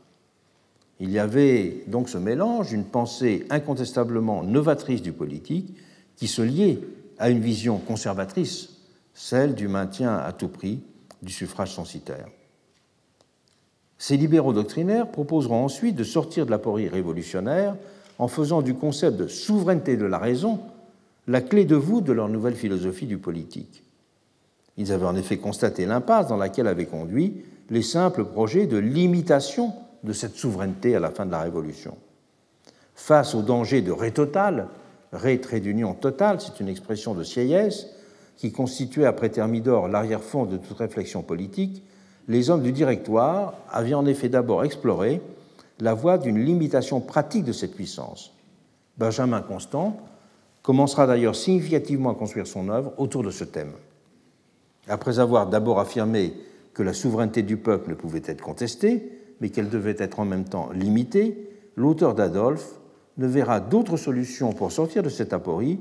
Il y avait donc ce mélange d'une pensée incontestablement novatrice du politique qui se liait à une vision conservatrice, celle du maintien à tout prix du suffrage censitaire. Ces libéraux doctrinaires proposeront ensuite de sortir de l'aporie révolutionnaire en faisant du concept de souveraineté de la raison la clé de voûte de leur nouvelle philosophie du politique. Ils avaient en effet constaté l'impasse dans laquelle avaient conduit les simples projets de limitation de cette souveraineté à la fin de la Révolution. Face au danger de ré total, ré trait d'union total, c'est une expression de Sieyès, qui constituait après Thermidor l'arrière-fond de toute réflexion politique, les hommes du directoire avaient en effet d'abord exploré la voie d'une limitation pratique de cette puissance. Benjamin Constant commencera d'ailleurs significativement à construire son œuvre autour de ce thème. Après avoir d'abord affirmé que la souveraineté du peuple ne pouvait être contestée, mais qu'elle devait être en même temps limitée, l'auteur d'Adolphe ne verra d'autre solution pour sortir de cette aporie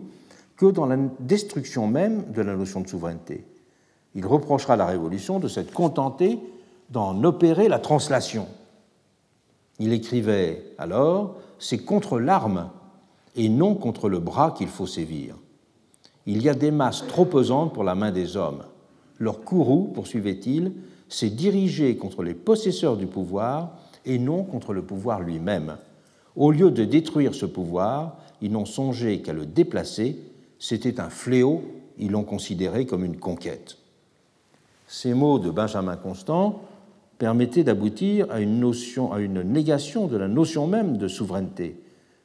que dans la destruction même de la notion de souveraineté. Il reprochera la Révolution de s'être contentée d'en opérer la translation. Il écrivait alors C'est contre l'arme et non contre le bras qu'il faut sévir. Il y a des masses trop pesantes pour la main des hommes. Leur courroux, poursuivait-il, s'est dirigé contre les possesseurs du pouvoir et non contre le pouvoir lui-même. Au lieu de détruire ce pouvoir, ils n'ont songé qu'à le déplacer. C'était un fléau ils l'ont considéré comme une conquête. Ces mots de Benjamin Constant permettaient d'aboutir à une négation de la notion même de souveraineté,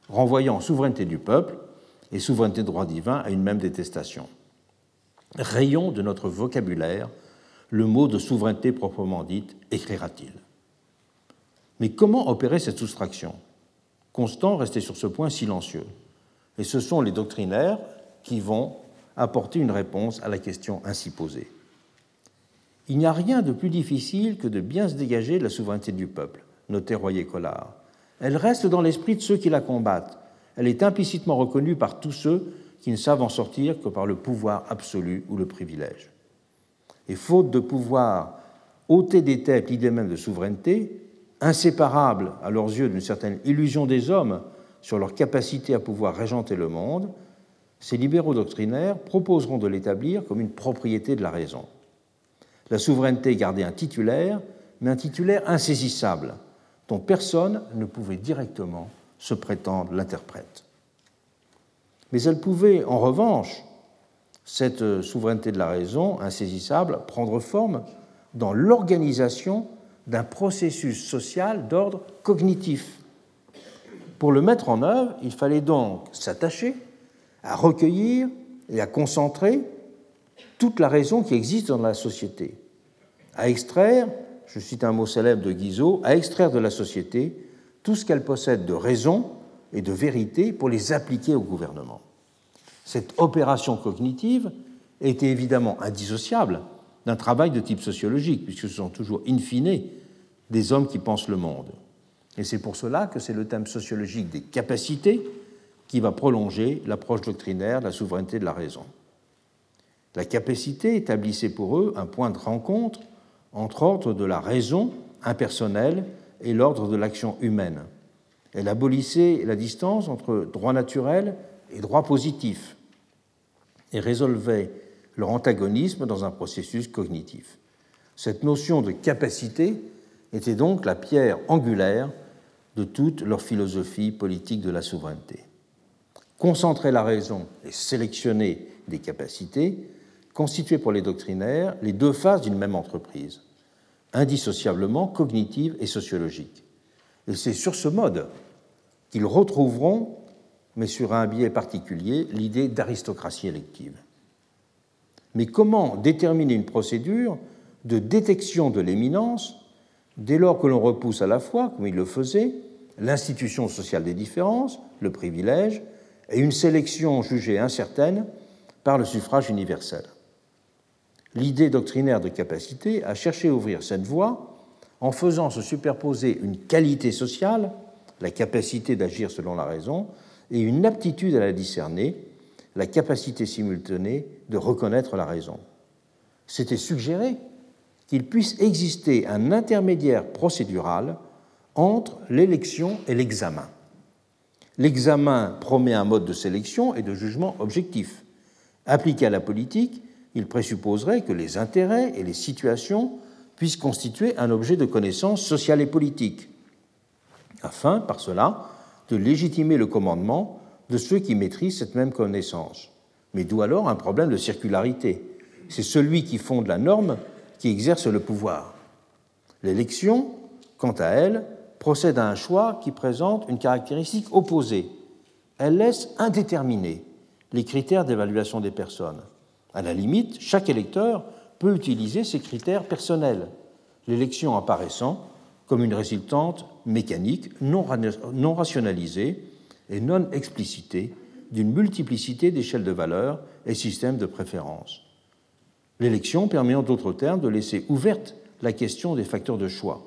renvoyant souveraineté du peuple et souveraineté de droit divin à une même détestation. Rayon de notre vocabulaire, le mot de souveraineté proprement dite, écrira-t-il. Mais comment opérer cette soustraction? Constant restait sur ce point silencieux. Et ce sont les doctrinaires qui vont apporter une réponse à la question ainsi posée. Il n'y a rien de plus difficile que de bien se dégager de la souveraineté du peuple, notait Royer Collard. Elle reste dans l'esprit de ceux qui la combattent. Elle est implicitement reconnue par tous ceux qui ne savent en sortir que par le pouvoir absolu ou le privilège. Et faute de pouvoir ôter des têtes l'idée même de souveraineté, inséparable à leurs yeux d'une certaine illusion des hommes sur leur capacité à pouvoir régenter le monde, ces libéraux doctrinaires proposeront de l'établir comme une propriété de la raison. La souveraineté gardait un titulaire, mais un titulaire insaisissable, dont personne ne pouvait directement se prétendre l'interprète. Mais elle pouvait, en revanche, cette souveraineté de la raison insaisissable, prendre forme dans l'organisation d'un processus social d'ordre cognitif. Pour le mettre en œuvre, il fallait donc s'attacher à recueillir et à concentrer toute la raison qui existe dans la société, à extraire, je cite un mot célèbre de Guizot, à extraire de la société tout ce qu'elle possède de raison et de vérité pour les appliquer au gouvernement. Cette opération cognitive était évidemment indissociable d'un travail de type sociologique, puisque ce sont toujours in fine des hommes qui pensent le monde. Et c'est pour cela que c'est le thème sociologique des capacités qui va prolonger l'approche doctrinaire de la souveraineté de la raison. La capacité établissait pour eux un point de rencontre entre ordre de la raison impersonnelle et l'ordre de l'action humaine. Elle abolissait la distance entre droit naturel et droit positif et résolvait leur antagonisme dans un processus cognitif. Cette notion de capacité était donc la pierre angulaire de toute leur philosophie politique de la souveraineté. Concentrer la raison et sélectionner des capacités constituaient pour les doctrinaires les deux phases d'une même entreprise, indissociablement cognitive et sociologique. Et c'est sur ce mode qu'ils retrouveront, mais sur un biais particulier, l'idée d'aristocratie élective. Mais comment déterminer une procédure de détection de l'éminence dès lors que l'on repousse à la fois, comme il le faisait, l'institution sociale des différences, le privilège, et une sélection jugée incertaine par le suffrage universel? L'idée doctrinaire de capacité a cherché à ouvrir cette voie en faisant se superposer une qualité sociale, la capacité d'agir selon la raison, et une aptitude à la discerner, la capacité simultanée de reconnaître la raison. C'était suggéré qu'il puisse exister un intermédiaire procédural entre l'élection et l'examen. L'examen promet un mode de sélection et de jugement objectif. Appliqué à la politique, il présupposerait que les intérêts et les situations puissent constituer un objet de connaissance sociale et politique, afin, par cela, de légitimer le commandement de ceux qui maîtrisent cette même connaissance. Mais d'où alors un problème de circularité? C'est celui qui fonde la norme qui exerce le pouvoir. L'élection, quant à elle, procède à un choix qui présente une caractéristique opposée. Elle laisse indéterminés les critères d'évaluation des personnes. À la limite, chaque électeur peut utiliser ses critères personnels, l'élection apparaissant comme une résultante mécanique non, rationalisée et non explicitée d'une multiplicité d'échelles de valeurs et systèmes de préférence. L'élection permet en d'autres termes de laisser ouverte la question des facteurs de choix.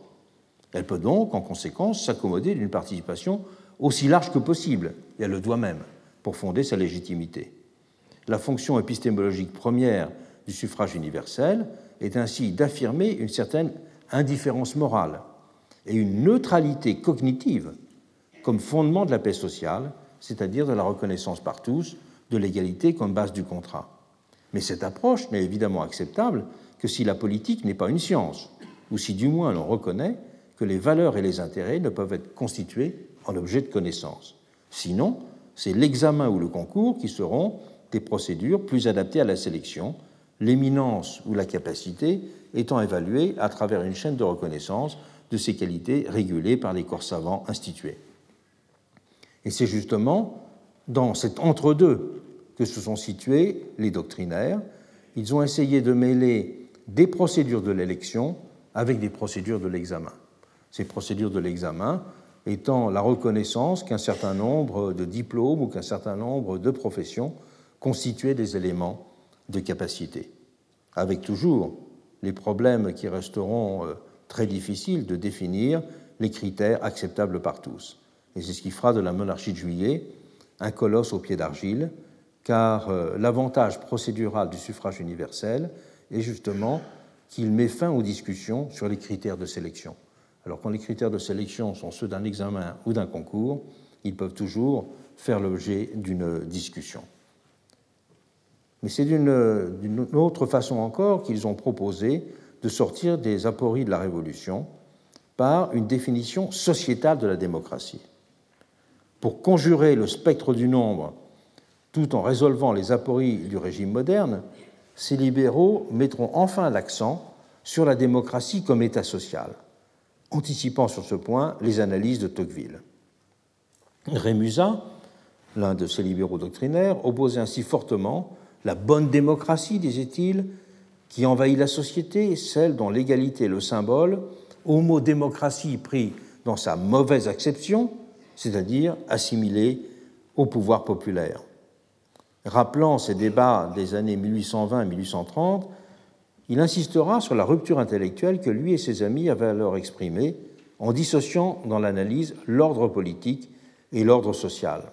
Elle peut donc, en conséquence, s'accommoder d'une participation aussi large que possible, et elle le doit même, pour fonder sa légitimité. La fonction épistémologique première du suffrage universel est ainsi d'affirmer une certaine indifférence morale et une neutralité cognitive comme fondement de la paix sociale, c'est-à-dire de la reconnaissance par tous de l'égalité comme base du contrat. Mais cette approche n'est évidemment acceptable que si la politique n'est pas une science, ou si du moins l'on reconnaît que les valeurs et les intérêts ne peuvent être constitués en objet de connaissance. Sinon, c'est l'examen ou le concours qui seront des procédures plus adaptées à la sélection, l'éminence ou la capacité étant évaluée à travers une chaîne de reconnaissance de ces qualités régulées par les corps savants institués. Et c'est justement dans cet entre-deux que se sont situés les doctrinaires. Ils ont essayé de mêler des procédures de l'élection avec des procédures de l'examen. Ces procédures de l'examen étant la reconnaissance qu'un certain nombre de diplômes ou qu'un certain nombre de professions constituaient des éléments de capacité, avec toujours les problèmes qui resteront euh, très difficiles de définir les critères acceptables par tous. Et c'est ce qui fera de la monarchie de juillet un colosse au pied d'argile, car euh, l'avantage procédural du suffrage universel est justement qu'il met fin aux discussions sur les critères de sélection. Alors quand les critères de sélection sont ceux d'un examen ou d'un concours, ils peuvent toujours faire l'objet d'une discussion. Mais c'est d'une autre façon encore qu'ils ont proposé de sortir des apories de la Révolution par une définition sociétale de la démocratie. Pour conjurer le spectre du nombre tout en résolvant les apories du régime moderne, ces libéraux mettront enfin l'accent sur la démocratie comme État social anticipant sur ce point les analyses de Tocqueville. Rémusat, l'un de ces libéraux doctrinaires, opposait ainsi fortement la bonne démocratie, disait-il, qui envahit la société, celle dont l'égalité est le symbole, au mot démocratie pris dans sa mauvaise acception, c'est-à-dire assimilé au pouvoir populaire. Rappelant ces débats des années 1820-1830, il insistera sur la rupture intellectuelle que lui et ses amis avaient alors exprimée en dissociant dans l'analyse l'ordre politique et l'ordre social.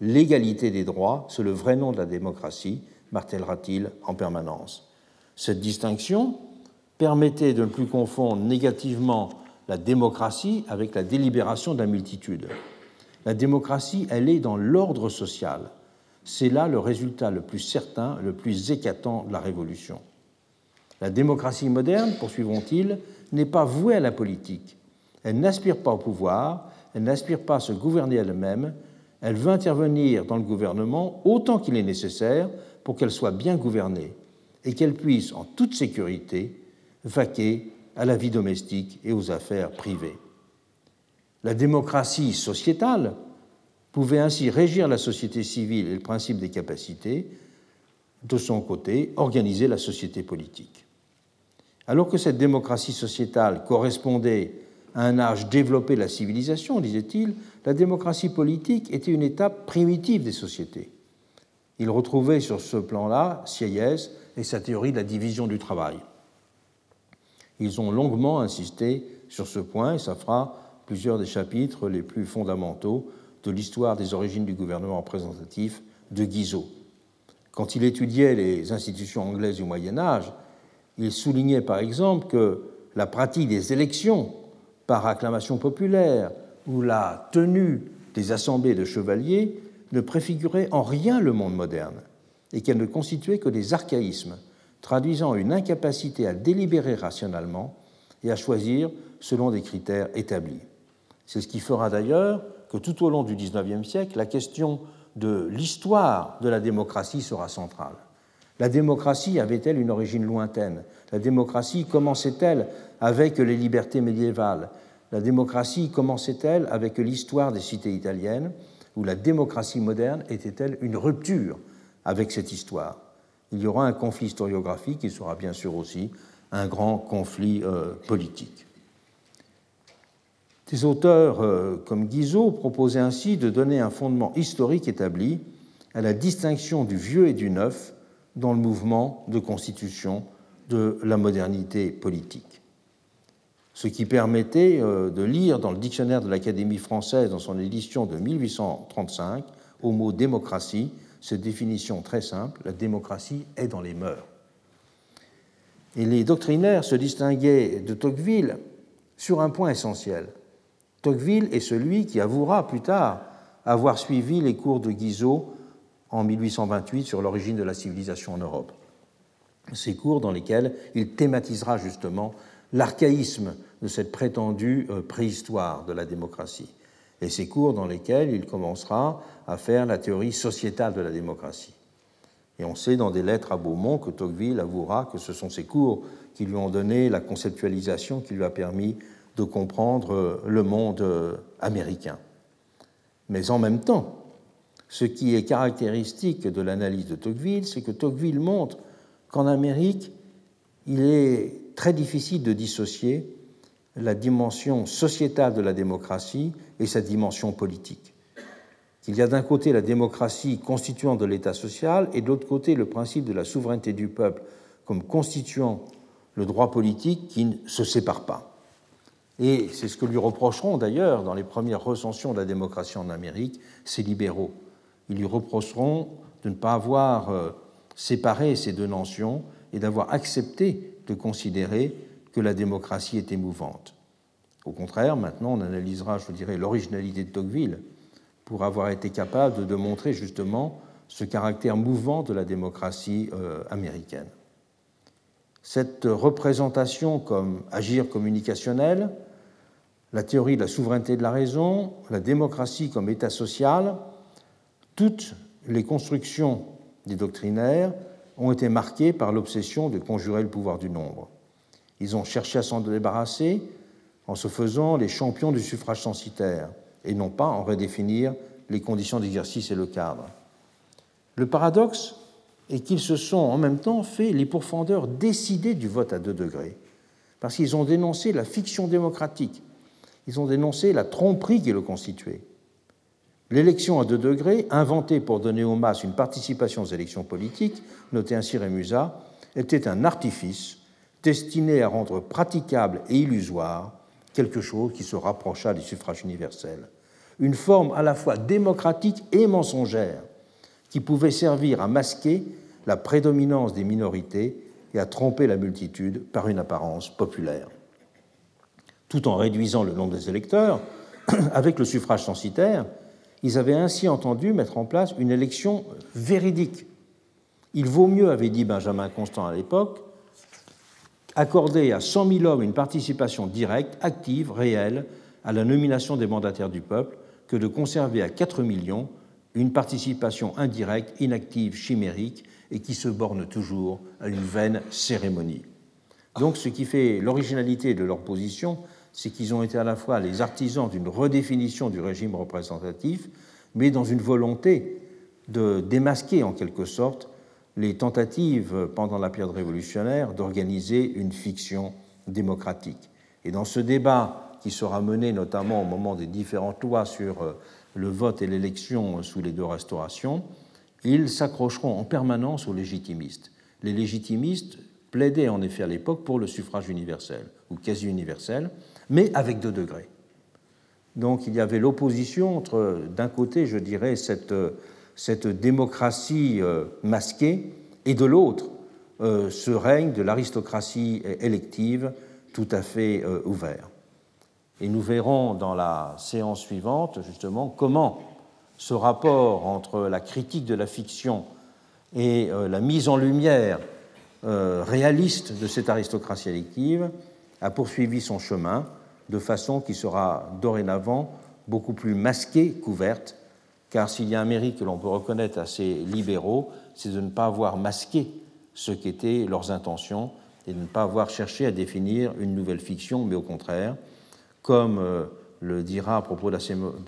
L'égalité des droits, c'est le vrai nom de la démocratie, martèlera-t-il en permanence. Cette distinction permettait de ne plus confondre négativement la démocratie avec la délibération de la multitude. La démocratie, elle est dans l'ordre social. C'est là le résultat le plus certain, le plus écatant de la Révolution. La démocratie moderne, poursuivront-ils, n'est pas vouée à la politique. Elle n'aspire pas au pouvoir, elle n'aspire pas à se gouverner elle-même, elle veut intervenir dans le gouvernement autant qu'il est nécessaire pour qu'elle soit bien gouvernée et qu'elle puisse, en toute sécurité, vaquer à la vie domestique et aux affaires privées. La démocratie sociétale pouvait ainsi régir la société civile et le principe des capacités, de son côté, organiser la société politique. Alors que cette démocratie sociétale correspondait à un âge développé de la civilisation, disait-il, la démocratie politique était une étape primitive des sociétés. Il retrouvait sur ce plan-là Sieyès et sa théorie de la division du travail. Ils ont longuement insisté sur ce point et ça fera plusieurs des chapitres les plus fondamentaux de l'histoire des origines du gouvernement représentatif de Guizot. Quand il étudiait les institutions anglaises du Moyen Âge, il soulignait par exemple que la pratique des élections par acclamation populaire ou la tenue des assemblées de chevaliers ne préfigurait en rien le monde moderne et qu'elle ne constituait que des archaïsmes traduisant une incapacité à délibérer rationnellement et à choisir selon des critères établis. C'est ce qui fera d'ailleurs que tout au long du XIXe siècle, la question de l'histoire de la démocratie sera centrale. La démocratie avait-elle une origine lointaine? La démocratie commençait-elle avec les libertés médiévales? La démocratie commençait-elle avec l'histoire des cités italiennes? Ou la démocratie moderne était-elle une rupture avec cette histoire? Il y aura un conflit historiographique qui sera bien sûr aussi un grand conflit euh, politique. Des auteurs euh, comme Guizot proposaient ainsi de donner un fondement historique établi à la distinction du vieux et du neuf dans le mouvement de constitution de la modernité politique. Ce qui permettait euh, de lire dans le dictionnaire de l'Académie française, dans son édition de 1835, au mot démocratie, cette définition très simple, la démocratie est dans les mœurs. Et les doctrinaires se distinguaient de Tocqueville sur un point essentiel. Tocqueville est celui qui avouera plus tard avoir suivi les cours de Guizot en 1828 sur l'origine de la civilisation en Europe. Ces cours dans lesquels il thématisera justement l'archaïsme de cette prétendue euh, préhistoire de la démocratie. Et ces cours dans lesquels il commencera à faire la théorie sociétale de la démocratie. Et on sait dans des lettres à Beaumont que Tocqueville avouera que ce sont ses cours qui lui ont donné la conceptualisation qui lui a permis de comprendre le monde américain. Mais en même temps, ce qui est caractéristique de l'analyse de Tocqueville, c'est que Tocqueville montre qu'en Amérique, il est très difficile de dissocier la dimension sociétale de la démocratie et sa dimension politique. Il y a d'un côté la démocratie constituant de l'État social et de l'autre côté le principe de la souveraineté du peuple comme constituant le droit politique qui ne se sépare pas. Et c'est ce que lui reprocheront d'ailleurs dans les premières recensions de la démocratie en Amérique ces libéraux. Ils lui reprocheront de ne pas avoir euh, séparé ces deux notions et d'avoir accepté de considérer que la démocratie était mouvante. Au contraire, maintenant, on analysera, je dirais, l'originalité de Tocqueville pour avoir été capable de montrer justement ce caractère mouvant de la démocratie euh, américaine. Cette représentation comme agir communicationnel, la théorie de la souveraineté de la raison, la démocratie comme État social, toutes les constructions des doctrinaires ont été marquées par l'obsession de conjurer le pouvoir du nombre. Ils ont cherché à s'en débarrasser en se faisant les champions du suffrage censitaire et non pas en redéfinir les conditions d'exercice et le cadre. Le paradoxe est qu'ils se sont en même temps fait les pourfendeurs décidés du vote à deux degrés, parce qu'ils ont dénoncé la fiction démocratique ils ont dénoncé la tromperie qui le constituait. L'élection à deux degrés, inventée pour donner aux masses une participation aux élections politiques, notait ainsi Rémusat, était un artifice destiné à rendre praticable et illusoire quelque chose qui se rapprocha du suffrage universel. Une forme à la fois démocratique et mensongère qui pouvait servir à masquer la prédominance des minorités et à tromper la multitude par une apparence populaire tout en réduisant le nombre des électeurs, [clears throat] avec le suffrage censitaire, ils avaient ainsi entendu mettre en place une élection véridique. Il vaut mieux, avait dit Benjamin Constant à l'époque, accorder à 100 000 hommes une participation directe, active, réelle, à la nomination des mandataires du peuple, que de conserver à 4 millions une participation indirecte, inactive, chimérique, et qui se borne toujours à une vaine cérémonie. Donc ce qui fait l'originalité de leur position, c'est qu'ils ont été à la fois les artisans d'une redéfinition du régime représentatif, mais dans une volonté de démasquer en quelque sorte les tentatives pendant la période révolutionnaire d'organiser une fiction démocratique. Et dans ce débat qui sera mené notamment au moment des différentes lois sur euh, le vote et l'élection sous les deux restaurations, ils s'accrocheront en permanence aux légitimistes. Les légitimistes plaidaient en effet à l'époque pour le suffrage universel ou quasi universel, mais avec deux degrés. Donc il y avait l'opposition entre, d'un côté, je dirais, cette, cette démocratie euh, masquée, et de l'autre, euh, ce règne de l'aristocratie élective tout à fait euh, ouvert. Et nous verrons dans la séance suivante, justement, comment ce rapport entre la critique de la fiction et la mise en lumière réaliste de cette aristocratie élective a poursuivi son chemin de façon qui sera dorénavant beaucoup plus masquée couverte, car s'il y a un mérite que l'on peut reconnaître à ces libéraux, c'est de ne pas avoir masqué ce qu'étaient leurs intentions et de ne pas avoir cherché à définir une nouvelle fiction, mais au contraire, comme euh, le dira à propos de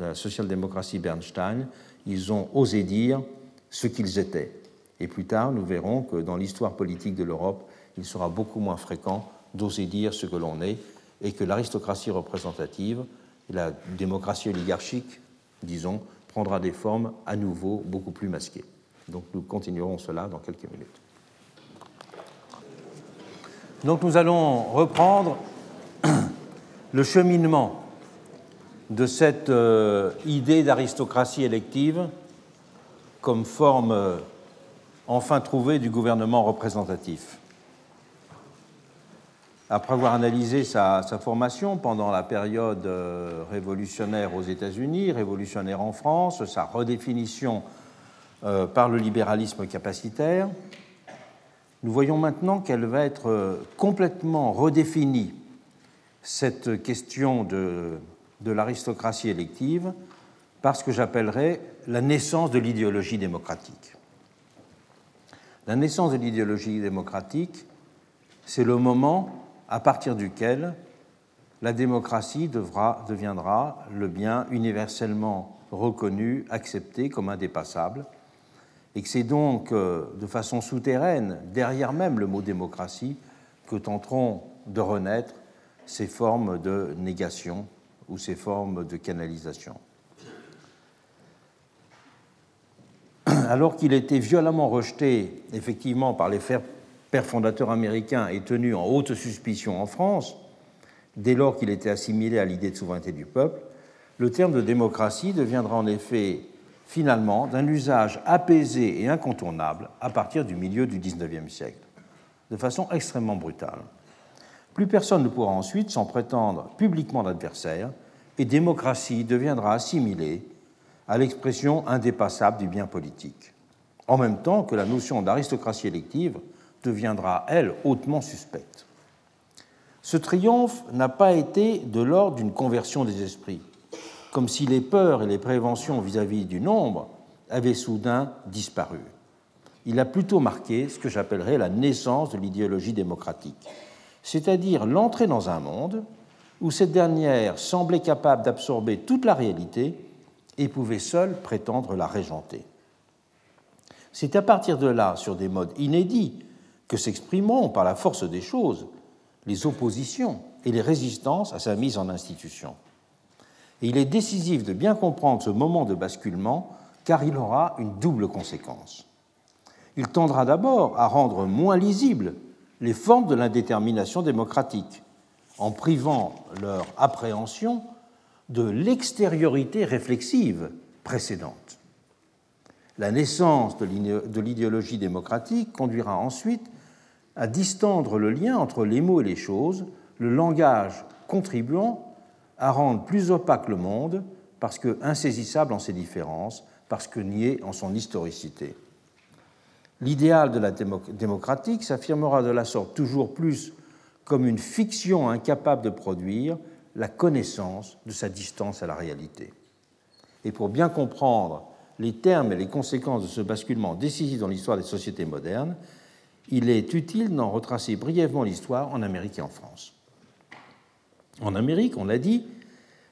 la social-démocratie Bernstein, ils ont osé dire ce qu'ils étaient. Et plus tard, nous verrons que dans l'histoire politique de l'Europe, il sera beaucoup moins fréquent d'oser dire ce que l'on est, et que l'aristocratie représentative, la démocratie oligarchique, disons, prendra des formes à nouveau beaucoup plus masquées. Donc nous continuerons cela dans quelques minutes. Donc nous allons reprendre [clears throat] le cheminement de cette euh, idée d'aristocratie élective comme forme euh, enfin trouvée du gouvernement représentatif après avoir analysé sa, formation pendant la période euh, révolutionnaire aux États-Unis, révolutionnaire en France, sa redéfinition euh, par le libéralisme capacitaire, nous voyons maintenant qu'elle va être euh, complètement redéfinie, cette question de, de l'aristocratie élective, par ce que j'appellerais la naissance de l'idéologie démocratique. La naissance de l'idéologie démocratique, c'est le moment à partir duquel la démocratie devra, deviendra le bien universellement reconnu, accepté comme indépassable, et que c'est donc euh, de façon souterraine, derrière même le mot démocratie, que tenteront de renaître ces formes de négation ou ces formes de canalisation. Alors qu'il était violemment rejeté, effectivement, par les pères fondateurs américains et tenu en haute suspicion en France, dès lors qu'il était assimilé à l'idée de souveraineté du peuple, le terme de démocratie deviendra en effet finalement d'un usage apaisé et incontournable à partir du milieu du XIXe siècle, de façon extrêmement brutale. Plus personne ne pourra ensuite s'en prétendre publiquement l'adversaire, et démocratie deviendra assimilée à l'expression indépassable du bien politique, en même temps que la notion d'aristocratie élective deviendra, elle, hautement suspecte. Ce triomphe n'a pas été de l'ordre d'une conversion des esprits, comme si les peurs et les préventions vis-à-vis -vis du nombre avaient soudain disparu. Il a plutôt marqué ce que j'appellerais la naissance de l'idéologie démocratique c'est-à-dire l'entrée dans un monde où cette dernière semblait capable d'absorber toute la réalité et pouvait seule prétendre la régenter. C'est à partir de là, sur des modes inédits, que s'exprimeront par la force des choses les oppositions et les résistances à sa mise en institution. Et il est décisif de bien comprendre ce moment de basculement car il aura une double conséquence. Il tendra d'abord à rendre moins lisible les formes de l'indétermination démocratique, en privant leur appréhension de l'extériorité réflexive précédente. La naissance de l'idéologie démocratique conduira ensuite à distendre le lien entre les mots et les choses, le langage contribuant à rendre plus opaque le monde parce que insaisissable en ses différences, parce que nié en son historicité. L'idéal de la démocratique s'affirmera de la sorte toujours plus comme une fiction incapable de produire la connaissance de sa distance à la réalité. Et pour bien comprendre les termes et les conséquences de ce basculement décisif dans l'histoire des sociétés modernes, il est utile d'en retracer brièvement l'histoire en Amérique et en France. En Amérique, on l'a dit,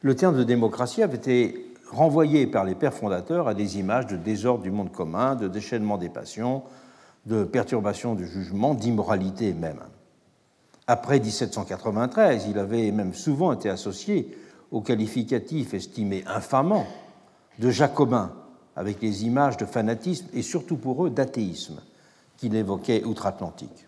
le terme de démocratie avait été renvoyé par les pères fondateurs à des images de désordre du monde commun, de déchaînement des passions, de perturbation du jugement, d'immoralité même. Après 1793, il avait même souvent été associé au qualificatif estimé infamant de jacobin, avec les images de fanatisme et surtout pour eux d'athéisme qu'il évoquait outre-Atlantique.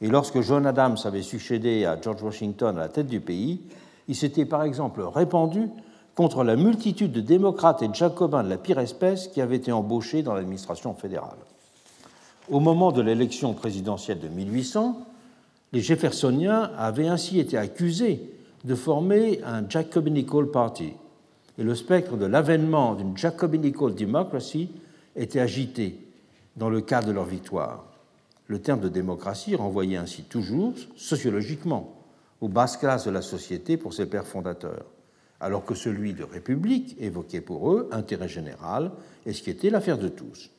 Et lorsque John Adams avait succédé à George Washington à la tête du pays, il s'était par exemple répandu contre la multitude de démocrates et de jacobins de la pire espèce qui avaient été embauchés dans l'administration fédérale. Au moment de l'élection présidentielle de 1800, les Jeffersoniens avaient ainsi été accusés de former un Jacobinical Party, et le spectre de l'avènement d'une Jacobinical Democracy était agité dans le cadre de leur victoire. Le terme de démocratie renvoyait ainsi toujours, sociologiquement, aux basses classes de la société pour ses pères fondateurs alors que celui de République évoquait pour eux intérêt général et ce qui était l'affaire de tous.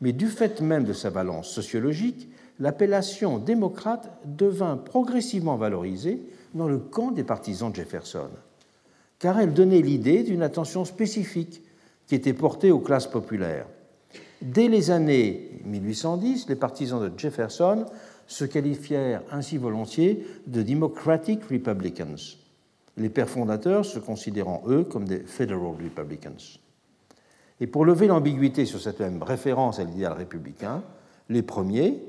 Mais du fait même de sa valence sociologique, l'appellation démocrate devint progressivement valorisée dans le camp des partisans de Jefferson, car elle donnait l'idée d'une attention spécifique qui était portée aux classes populaires. Dès les années 1810, les partisans de Jefferson se qualifièrent ainsi volontiers de Democratic Republicans, les pères fondateurs se considérant, eux, comme des Federal Republicans. Et pour lever l'ambiguïté sur cette même référence à l'idéal républicain, les premiers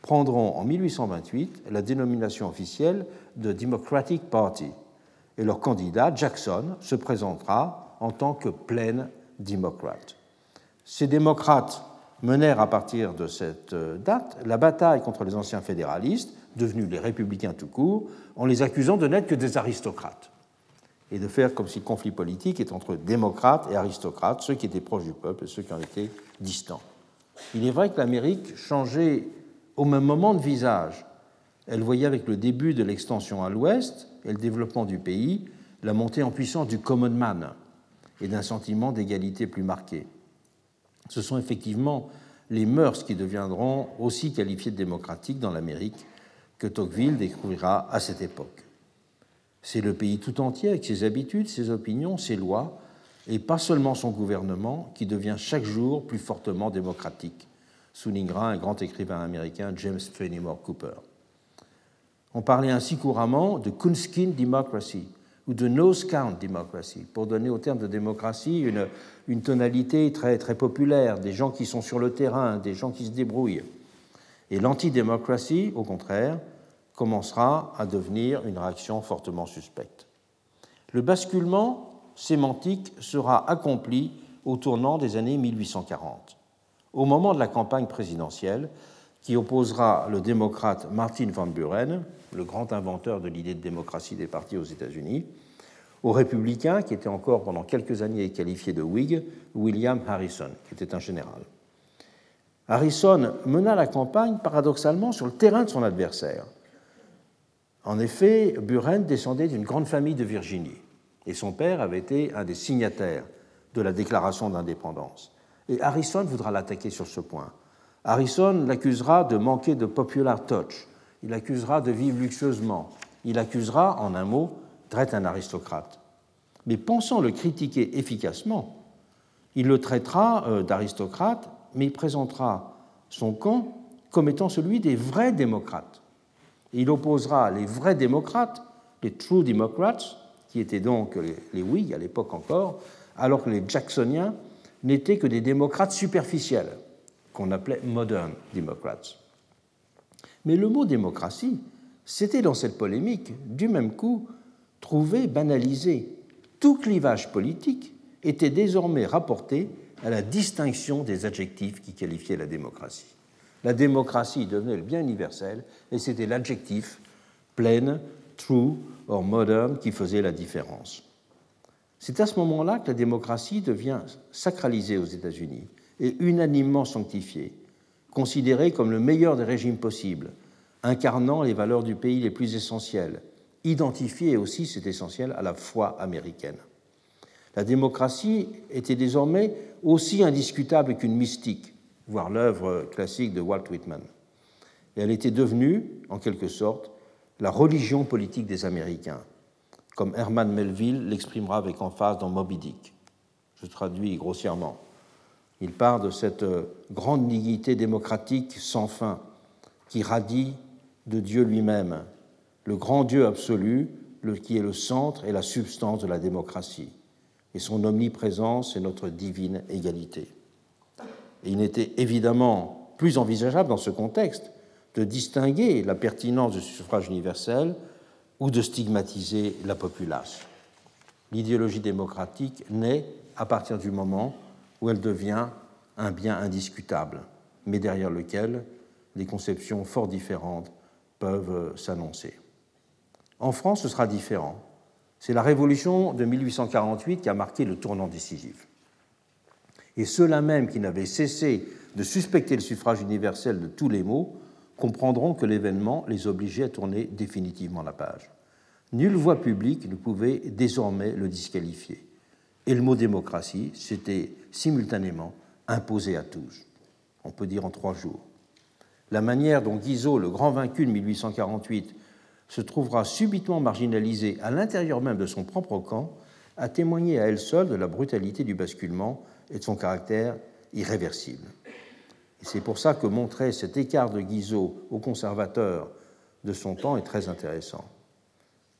prendront en 1828 la dénomination officielle de Democratic Party, et leur candidat, Jackson, se présentera en tant que plein démocrate. Ces démocrates menèrent à partir de cette euh, date la bataille contre les anciens fédéralistes, devenus les républicains tout court, en les accusant de n'être que des aristocrates et de faire comme si le conflit politique était entre démocrates et aristocrates, ceux qui étaient proches du peuple et ceux qui en étaient distants. Il est vrai que l'Amérique changeait au même moment de visage. Elle voyait avec le début de l'extension à l'ouest et le développement du pays la montée en puissance du common man et d'un sentiment d'égalité plus marqué. Ce sont effectivement les mœurs qui deviendront aussi qualifiées de démocratiques dans l'Amérique que Tocqueville découvrira à cette époque. C'est le pays tout entier avec ses habitudes, ses opinions, ses lois, et pas seulement son gouvernement qui devient chaque jour plus fortement démocratique, soulignera un grand écrivain américain James Fenimore Cooper. On parlait ainsi couramment de Kunskin democracy ou de nose count democracy, pour donner au terme de démocratie une, une tonalité très, très populaire, des gens qui sont sur le terrain, des gens qui se débrouillent. Et l'antidémocratie, au contraire, commencera à devenir une réaction fortement suspecte. Le basculement sémantique sera accompli au tournant des années 1840, au moment de la campagne présidentielle qui opposera le démocrate Martin Van Buren, le grand inventeur de l'idée de démocratie des partis aux États-Unis, au républicain, qui était encore pendant quelques années qualifié de Whig, William Harrison, qui était un général. Harrison mena la campagne paradoxalement sur le terrain de son adversaire. En effet, Buren descendait d'une grande famille de Virginie et son père avait été un des signataires de la déclaration d'indépendance. Et Harrison voudra l'attaquer sur ce point. Harrison l'accusera de manquer de popular touch, il l'accusera de vivre luxueusement, il accusera, en un mot, d'être un aristocrate. Mais pensant le critiquer efficacement, il le traitera euh, d'aristocrate, mais il présentera son camp comme étant celui des vrais démocrates. il opposera les vrais démocrates, les true democrats, qui étaient donc les Whigs à l'époque encore, alors que les Jacksoniens n'étaient que des démocrates superficiels, qu'on appelait modern democrats. Mais le mot démocratie, c'était dans cette polémique, du même coup, trouvé banalisé. Tout clivage politique était désormais rapporté à la distinction des adjectifs qui qualifiaient la démocratie. La démocratie devenait le bien universel et c'était l'adjectif pleine, true or modern qui faisait la différence. C'est à ce moment-là que la démocratie devient sacralisée aux États-Unis et unanimement sanctifiée, considérée comme le meilleur des régimes possibles, incarnant les valeurs du pays les plus essentielles, identifiée aussi, c'est essentiel, à la foi américaine. La démocratie était désormais aussi indiscutable qu'une mystique, voire l'œuvre classique de Walt Whitman. Et elle était devenue, en quelque sorte, la religion politique des Américains, comme Herman Melville l'exprimera avec emphase dans Moby Dick. Je traduis grossièrement. Il part de cette grande dignité démocratique sans fin qui radie de Dieu lui-même, le grand Dieu absolu, qui est le centre et la substance de la démocratie. Et son omniprésence est notre divine égalité. Et il n'était évidemment plus envisageable dans ce contexte de distinguer la pertinence du suffrage universel ou de stigmatiser la populace. L'idéologie démocratique naît à partir du moment où elle devient un bien indiscutable, mais derrière lequel des conceptions fort différentes peuvent s'annoncer. En France, ce sera différent. C'est la révolution de 1848 qui a marqué le tournant décisif. Et ceux-là même qui n'avaient cessé de suspecter le suffrage universel de tous les maux comprendront que l'événement les obligeait à tourner définitivement la page. Nulle voix publique ne pouvait désormais le disqualifier. Et le mot démocratie s'était simultanément imposé à tous. On peut dire en trois jours. La manière dont Guizot, le grand vaincu de 1848, se trouvera subitement marginalisé à l'intérieur même de son propre camp a témoigné à elle seule de la brutalité du basculement et de son caractère irréversible. C'est pour ça que montrer cet écart de Guizot aux conservateurs de son temps est très intéressant.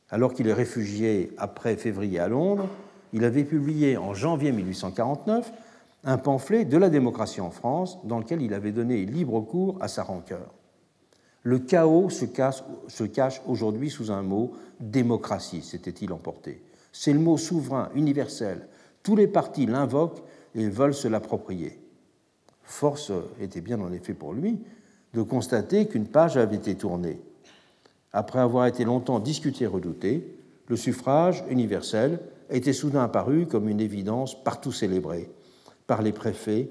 Alors qu'il est réfugié après février à Londres, il avait publié en janvier 1849 un pamphlet de la démocratie en France dans lequel il avait donné libre cours à sa rancœur. Le chaos se cache, aujourd'hui sous un mot démocratie, s'était-il emporté. C'est le mot souverain, universel. Tous les partis l'invoquent et veulent se l'approprier. Force était bien en effet pour lui de constater qu'une page avait été tournée. Après avoir été longtemps discuté et redouté, le suffrage universel était soudain apparu comme une évidence partout célébrée, par les préfets,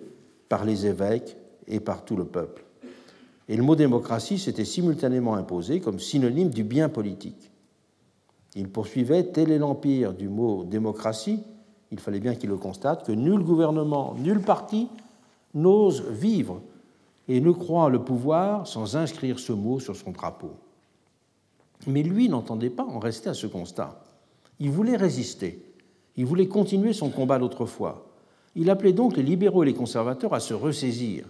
par les évêques et par tout le peuple. Et le mot démocratie s'était simultanément imposé comme synonyme du bien politique. Il poursuivait, tel est l'empire du mot démocratie, il fallait bien qu'il le constate, que nul gouvernement, nul parti n'ose vivre et ne croit le pouvoir sans inscrire ce mot sur son drapeau. Mais lui n'entendait pas en rester à ce constat. Il voulait résister, il voulait continuer son combat d'autrefois. Il appelait donc les libéraux et les conservateurs à se ressaisir,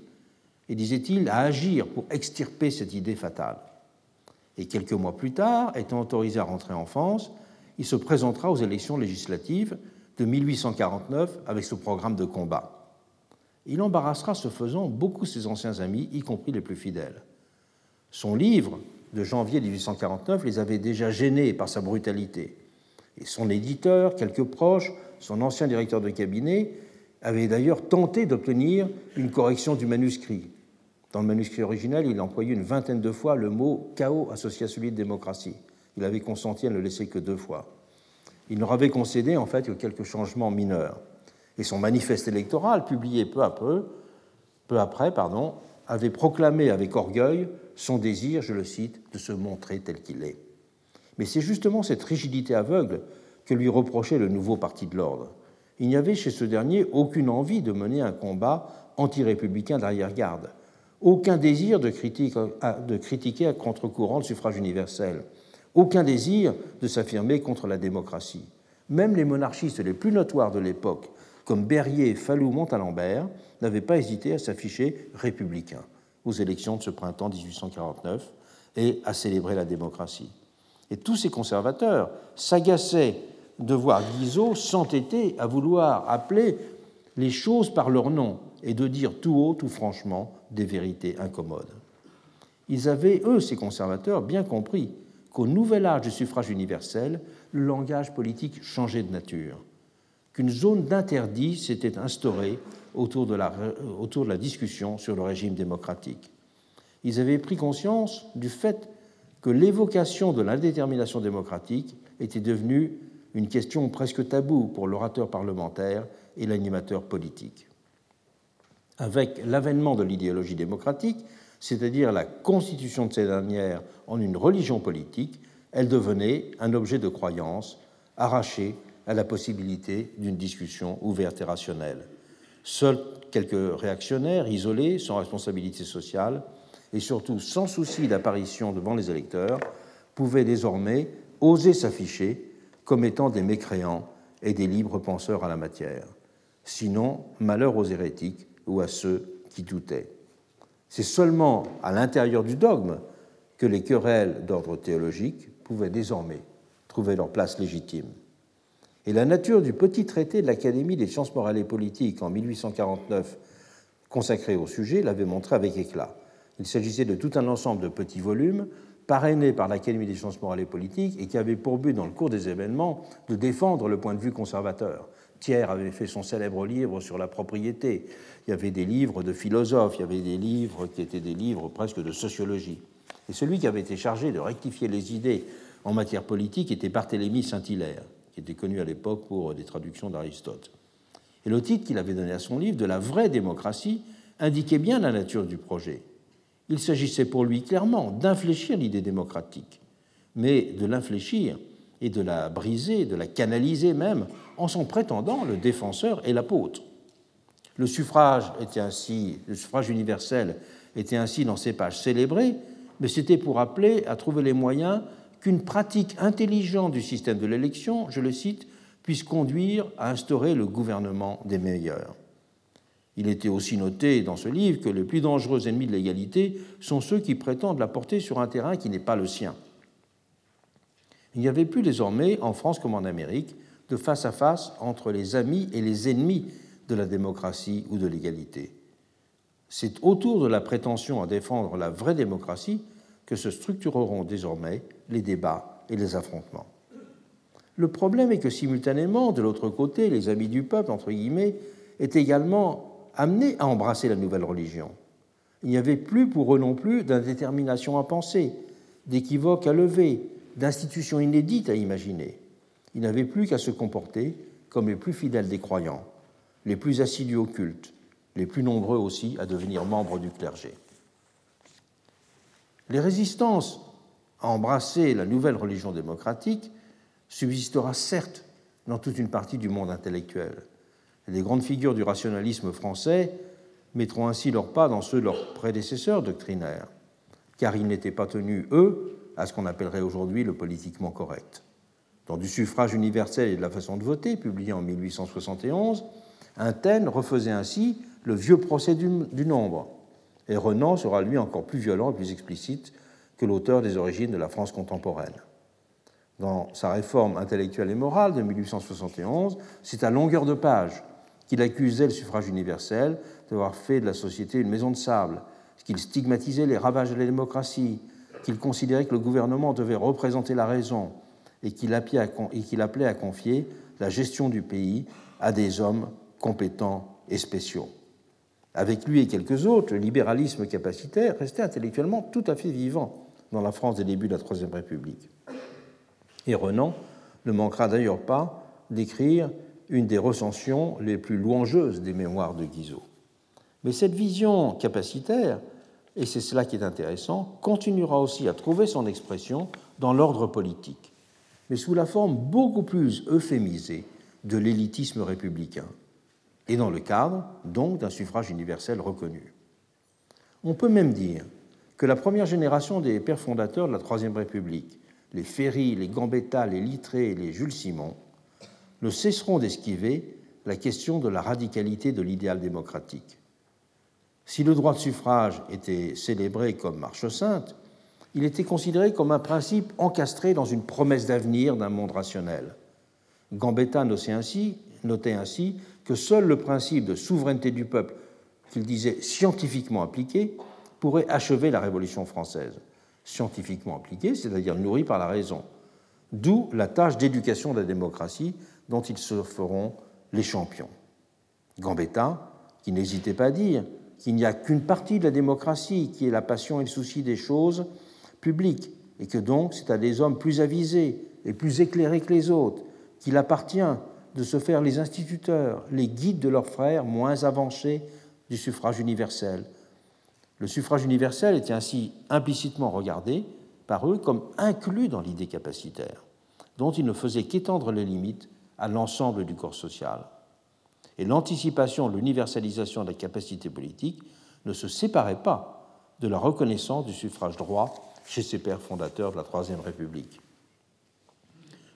et disait-il, à agir pour extirper cette idée fatale. Et quelques mois plus tard, étant autorisé à rentrer en France, il se présentera aux élections législatives de 1849 avec ce programme de combat. Il embarrassera ce faisant beaucoup ses anciens amis, y compris les plus fidèles. Son livre de janvier 1849 les avait déjà gênés par sa brutalité. Son éditeur, quelques proches, son ancien directeur de cabinet, avaient d'ailleurs tenté d'obtenir une correction du manuscrit. Dans le manuscrit original, il employait une vingtaine de fois le mot chaos associé à celui de démocratie. Il avait consenti à ne le laisser que deux fois. Il leur avait concédé en fait que quelques changements mineurs. Et son manifeste électoral, publié peu à peu, peu après, pardon, avait proclamé avec orgueil son désir, je le cite, de se montrer tel qu'il est. Mais c'est justement cette rigidité aveugle que lui reprochait le nouveau parti de l'ordre. Il n'y avait chez ce dernier aucune envie de mener un combat anti-républicain d'arrière-garde aucun désir de, critiquer à contre-courant le suffrage universel, aucun désir de s'affirmer contre la démocratie. Même les monarchistes les plus notoires de l'époque, comme Berrier, Fallou, Montalembert, n'avaient pas hésité à s'afficher républicains aux élections de ce printemps 1849 et à célébrer la démocratie. Et tous ces conservateurs s'agaçaient de voir Guizot s'entêter à vouloir appeler les choses par leur nom et de dire tout haut, tout franchement, des vérités incommodes. Ils avaient, eux, ces conservateurs, bien compris qu'au nouvel âge du suffrage universel, le langage politique changeait de nature, qu'une zone d'interdit s'était instaurée autour de, la, autour de la discussion sur le régime démocratique. Ils avaient pris conscience du fait que l'évocation de l'indétermination démocratique était devenue une question presque taboue pour l'orateur parlementaire et l'animateur politique avec l'avènement de l'idéologie démocratique, c'est-à-dire la constitution de ces dernières en une religion politique, elle devenait un objet de croyance arraché à la possibilité d'une discussion ouverte et rationnelle. Seuls quelques réactionnaires isolés, sans responsabilité sociale et surtout sans souci d'apparition devant les électeurs, pouvaient désormais oser s'afficher comme étant des mécréants et des libres penseurs à la matière. Sinon, malheur aux hérétiques ou à ceux qui doutaient. C'est seulement à l'intérieur du dogme que les querelles d'ordre théologique pouvaient désormais trouver leur place légitime. Et la nature du petit traité de l'Académie des sciences morales et politiques en 1849 consacré au sujet l'avait montré avec éclat. Il s'agissait de tout un ensemble de petits volumes parrainés par l'Académie des sciences morales et politiques et qui avaient pour but, dans le cours des événements, de défendre le point de vue conservateur. Thiers avait fait son célèbre livre sur la propriété. Il y avait des livres de philosophes, il y avait des livres qui étaient des livres presque de sociologie. Et celui qui avait été chargé de rectifier les idées en matière politique était Barthélemy Saint-Hilaire, qui était connu à l'époque pour des traductions d'Aristote. Et le titre qu'il avait donné à son livre, De la vraie démocratie, indiquait bien la nature du projet. Il s'agissait pour lui clairement d'infléchir l'idée démocratique, mais de l'infléchir et de la briser, de la canaliser même, en son prétendant le défenseur et l'apôtre. Le suffrage, était ainsi, le suffrage universel était ainsi dans ces pages célébrées, mais c'était pour appeler à trouver les moyens qu'une pratique intelligente du système de l'élection, je le cite, puisse conduire à instaurer le gouvernement des meilleurs. Il était aussi noté dans ce livre que les plus dangereux ennemis de l'égalité sont ceux qui prétendent la porter sur un terrain qui n'est pas le sien. Il n'y avait plus désormais, en France comme en Amérique, de face à face entre les amis et les ennemis de la démocratie ou de l'égalité. C'est autour de la prétention à défendre la vraie démocratie que se structureront désormais les débats et les affrontements. Le problème est que simultanément, de l'autre côté, les amis du peuple, entre guillemets, étaient également amenés à embrasser la nouvelle religion. Il n'y avait plus pour eux non plus d'indétermination à penser, d'équivoque à lever, d'institutions inédites à imaginer. Ils n'avaient plus qu'à se comporter comme les plus fidèles des croyants, les plus assidus au culte, les plus nombreux aussi à devenir membres du clergé. Les résistances à embrasser la nouvelle religion démocratique subsistera certes dans toute une partie du monde intellectuel. Les grandes figures du rationalisme français mettront ainsi leur pas dans ceux de leurs prédécesseurs doctrinaires, car ils n'étaient pas tenus, eux, à ce qu'on appellerait aujourd'hui le politiquement correct. Dans du suffrage universel et de la façon de voter, publié en 1871, un Taine refaisait ainsi le vieux procès du, du nombre, et Renan sera lui encore plus violent et plus explicite que l'auteur des origines de la France contemporaine. Dans sa réforme intellectuelle et morale de 1871, c'est à longueur de page qu'il accusait le suffrage universel d'avoir fait de la société une maison de sable, qu'il stigmatisait les ravages de la démocratie, qu'il considérait que le gouvernement devait représenter la raison et qu'il appelait à confier la gestion du pays à des hommes compétents et spéciaux. Avec lui et quelques autres, le libéralisme capacitaire restait intellectuellement tout à fait vivant dans la France des débuts de la Troisième République. Et Renan ne manquera d'ailleurs pas d'écrire une des recensions les plus louangeuses des mémoires de Guizot. Mais cette vision capacitaire, et c'est cela qui est intéressant, continuera aussi à trouver son expression dans l'ordre politique, mais sous la forme beaucoup plus euphémisée de l'élitisme républicain et dans le cadre donc d'un suffrage universel reconnu. On peut même dire que la première génération des pères fondateurs de la Troisième République, les Ferry, les Gambetta, les Littré et les Jules Simon, ne cesseront d'esquiver la question de la radicalité de l'idéal démocratique. Si le droit de suffrage était célébré comme marche sainte, il était considéré comme un principe encastré dans une promesse d'avenir d'un monde rationnel. Gambetta notait ainsi, notait ainsi que seul le principe de souveraineté du peuple, qu'il disait scientifiquement appliqué, pourrait achever la Révolution française. Scientifiquement appliqué, c'est-à-dire nourri par la raison. D'où la tâche d'éducation de la démocratie dont ils se feront les champions. Gambetta, qui n'hésitait pas à dire qu'il n'y a qu'une partie de la démocratie qui est la passion et le souci des choses publiques, et que donc c'est à des hommes plus avisés et plus éclairés que les autres qu'il appartient de se faire les instituteurs, les guides de leurs frères moins avancés du suffrage universel. Le suffrage universel était ainsi implicitement regardé par eux comme inclus dans l'idée capacitaire, dont il ne faisait qu'étendre les limites à l'ensemble du corps social. Et l'anticipation de l'universalisation de la capacité politique ne se séparait pas de la reconnaissance du suffrage droit chez ses pères fondateurs de la Troisième République.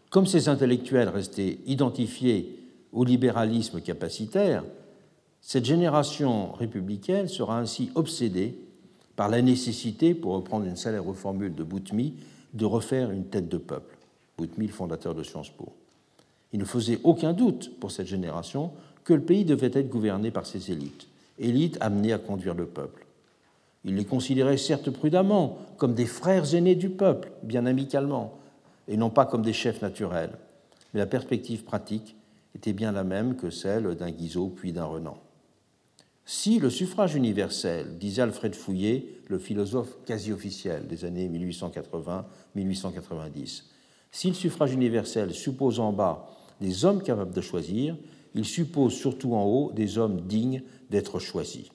Comme ces intellectuels restaient identifiés au libéralisme capacitaire, cette génération républicaine sera ainsi obsédée par la nécessité, pour reprendre une célèbre formule de Boutmy, de refaire une tête de peuple. Boutmy, le fondateur de Sciences Po. Il ne faisait aucun doute pour cette génération que le pays devait être gouverné par ses élites, élites amenées à conduire le peuple. Il les considérait certes prudemment comme des frères aînés du peuple, bien amicalement, et non pas comme des chefs naturels. Mais la perspective pratique était bien la même que celle d'un Guizot puis d'un Renan. Si le suffrage universel, disait Alfred Fouillet, le philosophe quasi officiel des années 1880-1890, si le suffrage universel suppose en bas des hommes capables de choisir, il suppose surtout en haut des hommes dignes d'être choisis.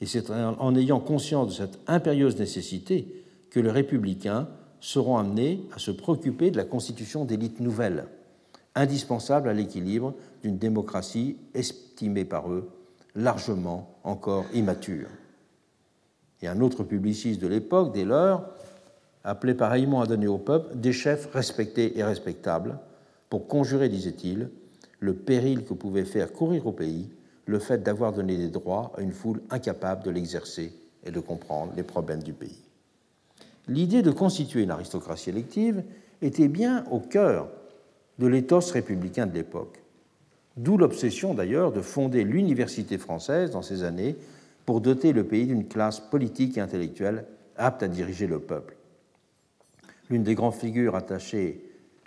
Et c'est en ayant conscience de cette impérieuse nécessité que le républicain seront amenés à se préoccuper de la constitution d'élites nouvelles, indispensables à l'équilibre d'une démocratie estimée par eux largement encore immature. Et un autre publiciste de l'époque, dès lors, appelait pareillement à donner au peuple des chefs respectés et respectables pour conjurer, disait-il, le péril que pouvait faire courir au pays le fait d'avoir donné des droits à une foule incapable de l'exercer et de comprendre les problèmes du pays l'idée de constituer une aristocratie élective était bien au cœur de l'éthos républicain de l'époque. D'où l'obsession d'ailleurs de fonder l'université française dans ces années pour doter le pays d'une classe politique et intellectuelle apte à diriger le peuple. L'une des grandes figures attachées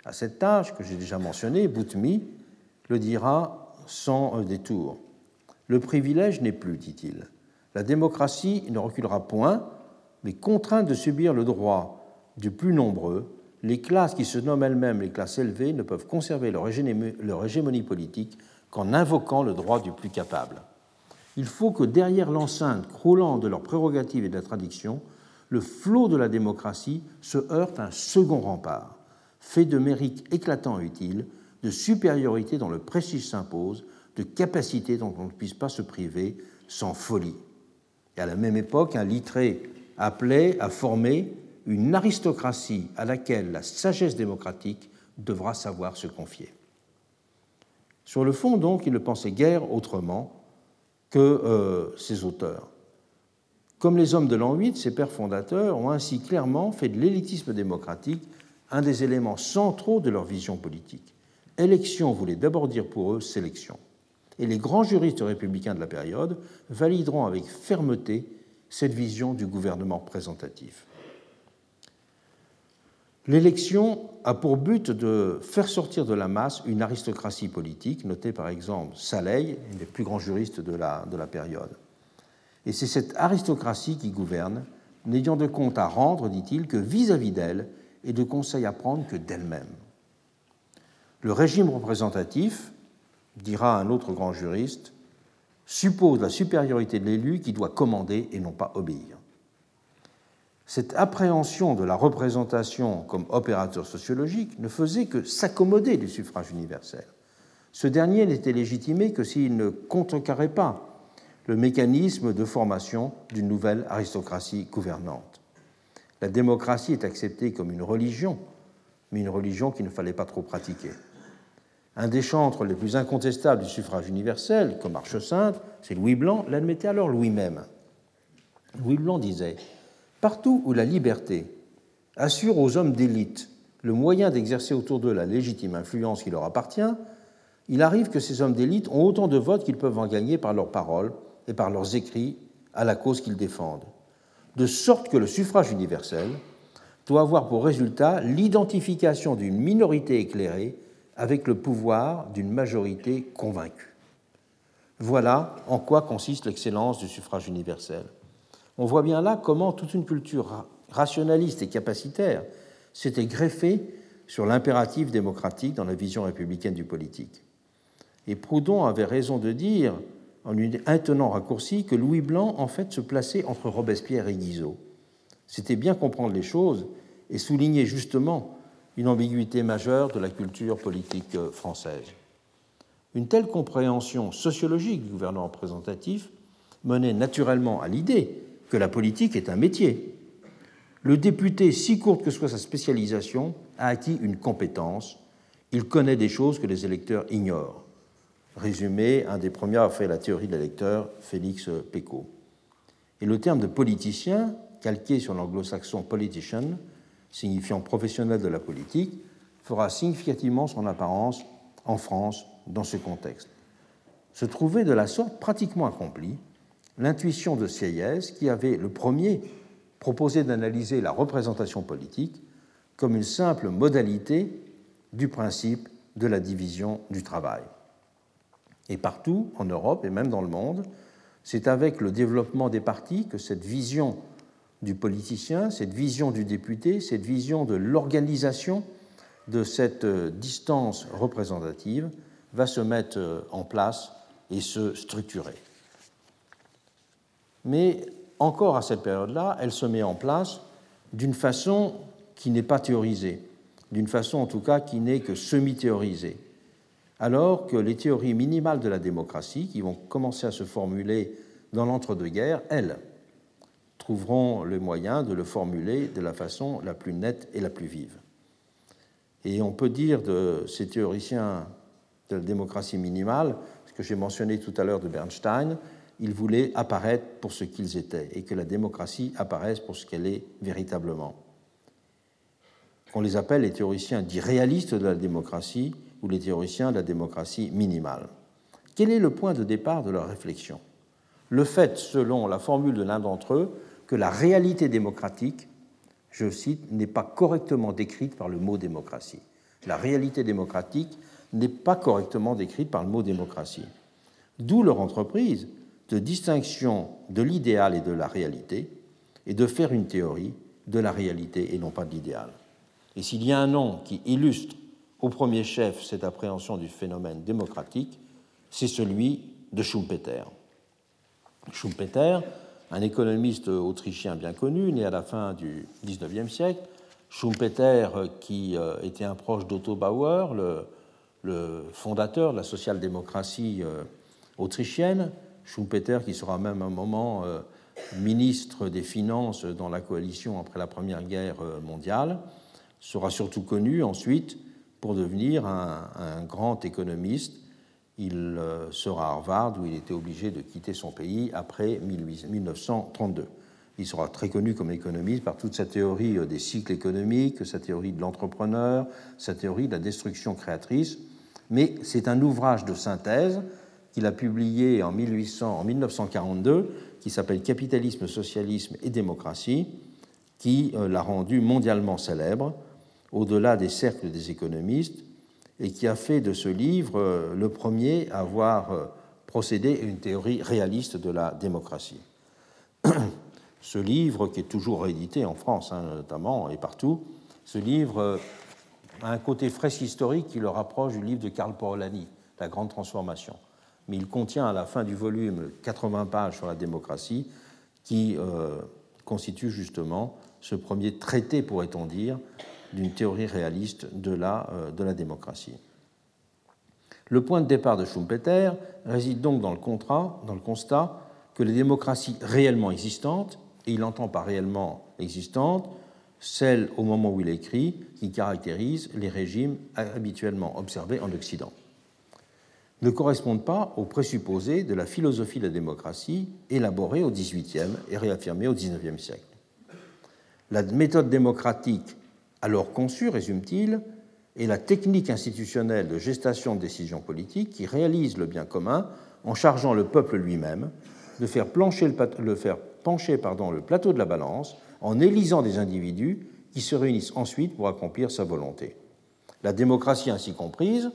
à cette tâche, que j'ai déjà mentionnée, Boutmy, le dira sans détour. Le privilège n'est plus, dit-il. La démocratie ne reculera point, mais contraintes de subir le droit du plus nombreux, les classes qui se nomment elles-mêmes les classes élevées ne peuvent conserver leur hégémonie politique qu'en invoquant le droit du plus capable. Il faut que derrière l'enceinte croulant de leurs prérogatives et de la tradition, le flot de la démocratie se heurte à un second rempart, fait de mérites éclatants et utiles, de supériorité dont le prestige s'impose, de capacité dont on ne puisse pas se priver, sans folie. Et à la même époque, un Littré appelait à former une aristocratie à laquelle la sagesse démocratique devra savoir se confier. Sur le fond, donc, il ne pensait guère autrement que euh, ses auteurs. Comme les hommes de l'an 8, ses pères fondateurs ont ainsi clairement fait de l'élitisme démocratique un des éléments centraux de leur vision politique. Élection voulait d'abord dire pour eux sélection. Et les grands juristes républicains de la période valideront avec fermeté cette vision du gouvernement représentatif. L'élection a pour but de faire sortir de la masse une aristocratie politique, notée par exemple Saleil, un des plus grands juristes de la, de la période. Et c'est cette aristocratie qui gouverne, n'ayant de compte à rendre, dit-il, que vis-à-vis d'elle et de conseils à prendre que d'elle-même. Le régime représentatif, dira un autre grand juriste, suppose la supériorité de l'élu qui doit commander et non pas obéir. Cette appréhension de la représentation comme opérateur sociologique ne faisait que s'accommoder du suffrage universel. Ce dernier n'était légitimé que s'il ne contrecarrait pas le mécanisme de formation d'une nouvelle aristocratie gouvernante. La démocratie est acceptée comme une religion, mais une religion qu'il ne fallait pas trop pratiquer. Un des chantres les plus incontestables du suffrage universel, comme Arche Sainte, c'est Louis Blanc, l'admettait alors lui-même. Louis Blanc disait Partout où la liberté assure aux hommes d'élite le moyen d'exercer autour d'eux la légitime influence qui leur appartient, il arrive que ces hommes d'élite ont autant de votes qu'ils peuvent en gagner par leurs paroles et par leurs écrits à la cause qu'ils défendent de sorte que le suffrage universel doit avoir pour résultat l'identification d'une minorité éclairée avec le pouvoir d'une majorité convaincue. Voilà en quoi consiste l'excellence du suffrage universel. On voit bien là comment toute une culture rationaliste et capacitaire s'était greffée sur l'impératif démocratique dans la vision républicaine du politique. Et Proudhon avait raison de dire en lui intenant raccourci que Louis Blanc, en fait, se plaçait entre Robespierre et Guizot. C'était bien comprendre les choses et souligner justement une ambiguïté majeure de la culture politique française. Une telle compréhension sociologique du gouvernement représentatif menait naturellement à l'idée que la politique est un métier. Le député, si courte que soit sa spécialisation, a acquis une compétence. Il connaît des choses que les électeurs ignorent résumé, un des premiers a fait la théorie de l'électeur, Félix Pécaud. Et le terme de politicien, calqué sur l'anglo-saxon politician, signifiant professionnel de la politique, fera significativement son apparence en France dans ce contexte. Se trouvait de la sorte pratiquement accomplie l'intuition de Sieyès qui avait le premier proposé d'analyser la représentation politique comme une simple modalité du principe de la division du travail. Et partout, en Europe et même dans le monde, c'est avec le développement des partis que cette vision du politicien, cette vision du député, cette vision de l'organisation de cette euh, distance représentative va se mettre euh, en place et se structurer. Mais encore à cette période-là, elle se met en place d'une façon qui n'est pas théorisée, d'une façon en tout cas qui n'est que semi-théorisée alors que les théories minimales de la démocratie, qui vont commencer à se formuler dans l'entre-deux-guerres, elles, trouveront le moyen de le formuler de la façon la plus nette et la plus vive. Et on peut dire de ces théoriciens de la démocratie minimale, ce que j'ai mentionné tout à l'heure de Bernstein, ils voulaient apparaître pour ce qu'ils étaient et que la démocratie apparaisse pour ce qu'elle est véritablement. On les appelle les théoriciens dits réalistes de la démocratie, ou les théoriciens de la démocratie minimale. Quel est le point de départ de leur réflexion? Le fait, selon la formule de l'un d'entre eux, que la réalité démocratique, je cite, n'est pas correctement décrite par le mot démocratie. La réalité démocratique n'est pas correctement décrite par le mot démocratie. D'où leur entreprise de distinction de l'idéal et de la réalité, et de faire une théorie de la réalité et non pas de l'idéal. Et s'il y a un nom qui illustre au premier chef cette appréhension du phénomène démocratique, c'est celui de Schumpeter. Schumpeter, un économiste autrichien bien connu, né à la fin du XIXe siècle, Schumpeter qui euh, était un proche d'Otto Bauer, le, fondateur de la social-démocratie euh, autrichienne, Schumpeter, qui sera même un moment euh, ministre des Finances dans la coalition après la Première Guerre mondiale, sera surtout connu ensuite pour devenir un, grand économiste. Il sera à Harvard où il était obligé de quitter son pays après 1932. Il sera très connu comme économiste par toute sa théorie des cycles économiques, sa théorie de l'entrepreneur, sa théorie de la destruction créatrice. Mais c'est un ouvrage de synthèse qu'il a publié en, 1800, en 1942 qui s'appelle Capitalisme, socialisme et démocratie, qui euh, l'a rendu mondialement célèbre au-delà des cercles des économistes et qui a fait de ce livre euh, le premier à avoir euh, procédé à une théorie réaliste de la démocratie. [clears throat] Ce livre, qui est toujours réédité en France hein, notamment et partout, ce livre a un côté frais historique qui le rapproche du livre de Karl Polanyi, La Grande Transformation mais il contient à la fin du volume 80 pages sur la démocratie qui euh, constitue justement ce premier traité, pourrait-on dire, d'une théorie réaliste de la, euh, de la démocratie. Le point de départ de Schumpeter réside donc dans le, contrat, dans le constat que les démocraties réellement existantes, et il entend par réellement existantes, celles au moment où il écrit, qui caractérisent les régimes habituellement observés en Occident ne correspondent pas aux présupposés de la philosophie de la démocratie élaborée au XVIIIe et réaffirmée au XIXe siècle. La méthode démocratique alors conçue, résume-t-il, est la technique institutionnelle de gestation de décisions politiques qui réalise le bien commun en chargeant le peuple lui-même de faire, pencher le plateau de la balance en élisant des individus qui se réunissent ensuite pour accomplir sa volonté. La démocratie ainsi comprise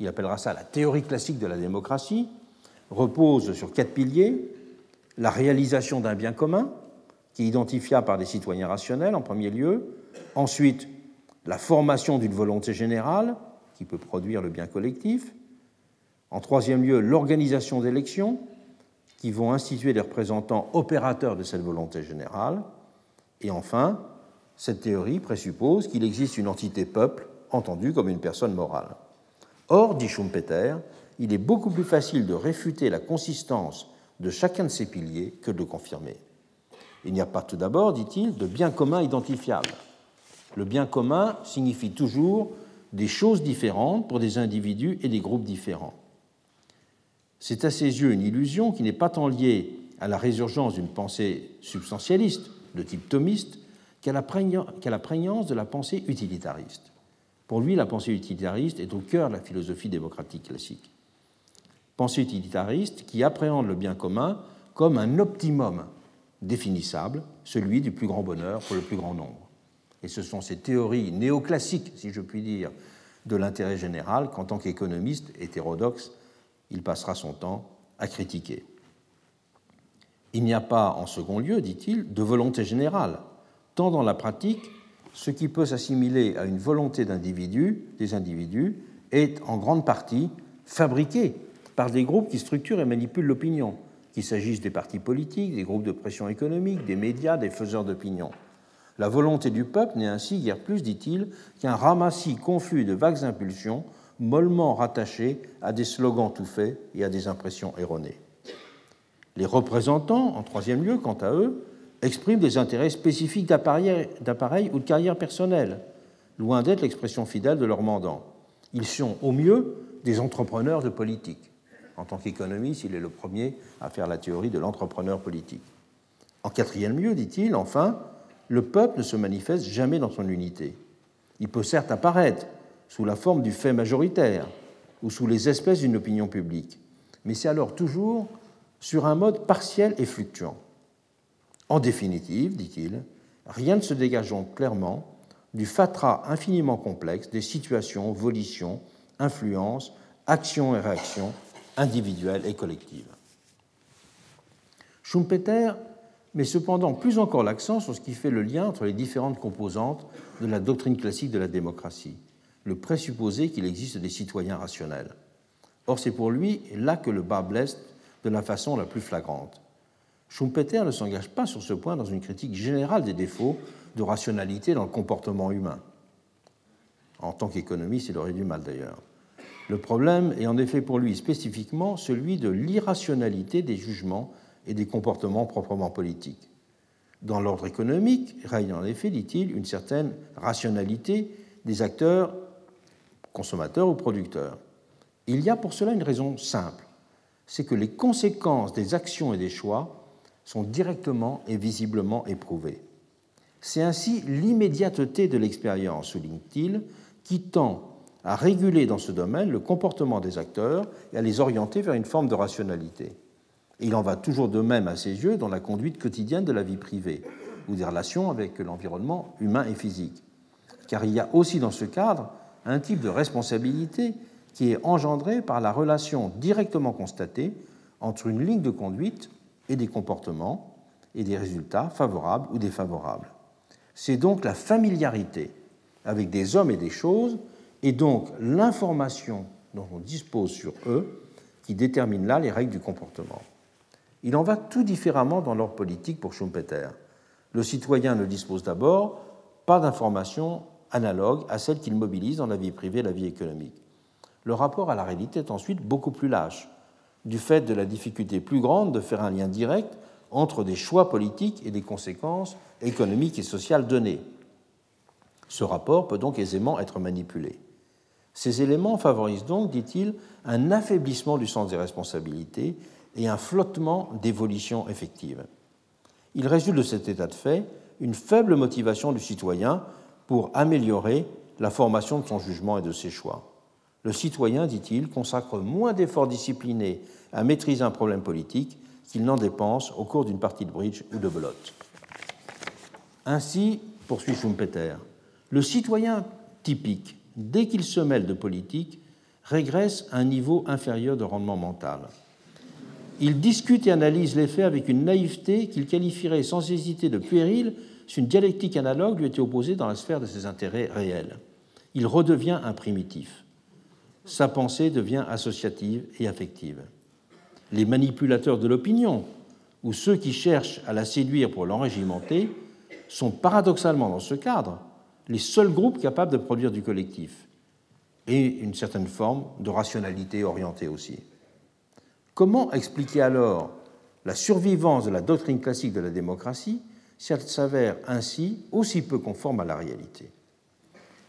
il appellera ça la théorie classique de la démocratie, repose sur quatre piliers. La réalisation d'un bien commun, qui est identifiable par des citoyens rationnels en premier lieu. Ensuite, la formation d'une volonté générale, qui peut produire le bien collectif. En troisième lieu, l'organisation d'élections, qui vont instituer des représentants opérateurs de cette volonté générale. Et enfin, cette théorie présuppose qu'il existe une entité peuple entendue comme une personne morale. Or, dit Schumpeter, il est beaucoup plus facile de réfuter la consistance de chacun de ces piliers que de le confirmer. Il n'y a pas tout d'abord, dit-il, de bien commun identifiable. Le bien commun signifie toujours des choses différentes pour des individus et des groupes différents. C'est à ses yeux une illusion qui n'est pas tant liée à la résurgence d'une pensée substantialiste de type thomiste qu'à la prégnance de la pensée utilitariste. Pour lui, la pensée utilitariste est au cœur de la philosophie démocratique classique. Pensée utilitariste qui appréhende le bien commun comme un optimum définissable, celui du plus grand bonheur pour le plus grand nombre. Et ce sont ces théories néoclassiques, si je puis dire, de l'intérêt général qu'en tant qu'économiste hétérodoxe, il passera son temps à critiquer. Il n'y a pas, en second lieu, dit-il, de volonté générale, tant dans la pratique ce qui peut s'assimiler à une volonté d'individu, des individus, est en grande partie fabriqué par des groupes qui structurent et manipulent l'opinion, qu'il s'agisse des partis politiques, des groupes de pression économique, des médias, des faiseurs d'opinion. La volonté du peuple n'est ainsi guère plus, dit-il, qu'un ramassis confus de vagues impulsions mollement rattachées à des slogans tout faits et à des impressions erronées. Les représentants, en troisième lieu, quant à eux, expriment des intérêts spécifiques d'appareil ou de carrière personnelle, loin d'être l'expression fidèle de leur mandant. Ils sont au mieux des entrepreneurs de politique. En tant qu'économiste, il est le premier à faire la théorie de l'entrepreneur politique. En quatrième lieu, dit-il, enfin, le peuple ne se manifeste jamais dans son unité. Il peut certes apparaître sous la forme du fait majoritaire ou sous les espèces d'une opinion publique, mais c'est alors toujours sur un mode partiel et fluctuant. En définitive, dit-il, rien ne se dégage clairement du fatras infiniment complexe des situations, volitions, influences, actions et réactions individuelles et collectives. Schumpeter met cependant plus encore l'accent sur ce qui fait le lien entre les différentes composantes de la doctrine classique de la démocratie, le présupposé qu'il existe des citoyens rationnels. Or, c'est pour lui là que le bas blesse de la façon la plus flagrante. Schumpeter ne s'engage pas sur ce point dans une critique générale des défauts de rationalité dans le comportement humain. En tant qu'économiste, il aurait du mal d'ailleurs. Le problème est en effet pour lui spécifiquement celui de l'irrationalité des jugements et des comportements proprement politiques. Dans l'ordre économique règne en effet, dit-il, une certaine rationalité des acteurs consommateurs ou producteurs. Il y a pour cela une raison simple, c'est que les conséquences des actions et des choix sont directement et visiblement éprouvées. C'est ainsi l'immédiateté de l'expérience, souligne-t-il, qui tend à réguler dans ce domaine le comportement des acteurs et à les orienter vers une forme de rationalité. Il en va toujours de même à ses yeux dans la conduite quotidienne de la vie privée ou des relations avec l'environnement humain et physique. Car il y a aussi dans ce cadre un type de responsabilité qui est engendré par la relation directement constatée entre une ligne de conduite et des comportements et des résultats favorables ou défavorables. C'est donc la familiarité avec des hommes et des choses et donc l'information dont on dispose sur eux qui détermine là les règles du comportement. Il en va tout différemment dans l'ordre politique pour Schumpeter. Le citoyen ne dispose d'abord pas d'informations analogues à celles qu'il mobilise dans la vie privée et la vie économique. Le rapport à la réalité est ensuite beaucoup plus lâche, du fait de la difficulté plus grande de faire un lien direct entre des choix politiques et des conséquences économiques et sociales données. Ce rapport peut donc aisément être manipulé. Ces éléments favorisent donc, dit-il, un affaiblissement du sens des responsabilités et un flottement d'évolution effective. Il résulte de cet état de fait une faible motivation du citoyen pour améliorer la formation de son jugement et de ses choix. Le citoyen, dit-il, consacre moins d'efforts disciplinés à maîtriser un problème politique qu'il n'en dépense au cours d'une partie de bridge ou de belote. Ainsi, poursuit Schumpeter, le citoyen typique, dès qu'il se mêle de politique, régresse à un niveau inférieur de rendement mental. Il discute et analyse les faits avec une naïveté qu'il qualifierait sans hésiter de puérile si une dialectique analogue lui était opposée dans la sphère de ses intérêts réels. Il redevient un primitif. Sa pensée devient associative et affective. Les manipulateurs de l'opinion, ou ceux qui cherchent à la séduire pour l'enrégimenter, sont paradoxalement dans ce cadre les seuls groupes capables de produire du collectif et une certaine forme de rationalité orientée aussi. Comment expliquer alors la survivance de la doctrine classique de la démocratie si elle s'avère ainsi aussi peu conforme à la réalité?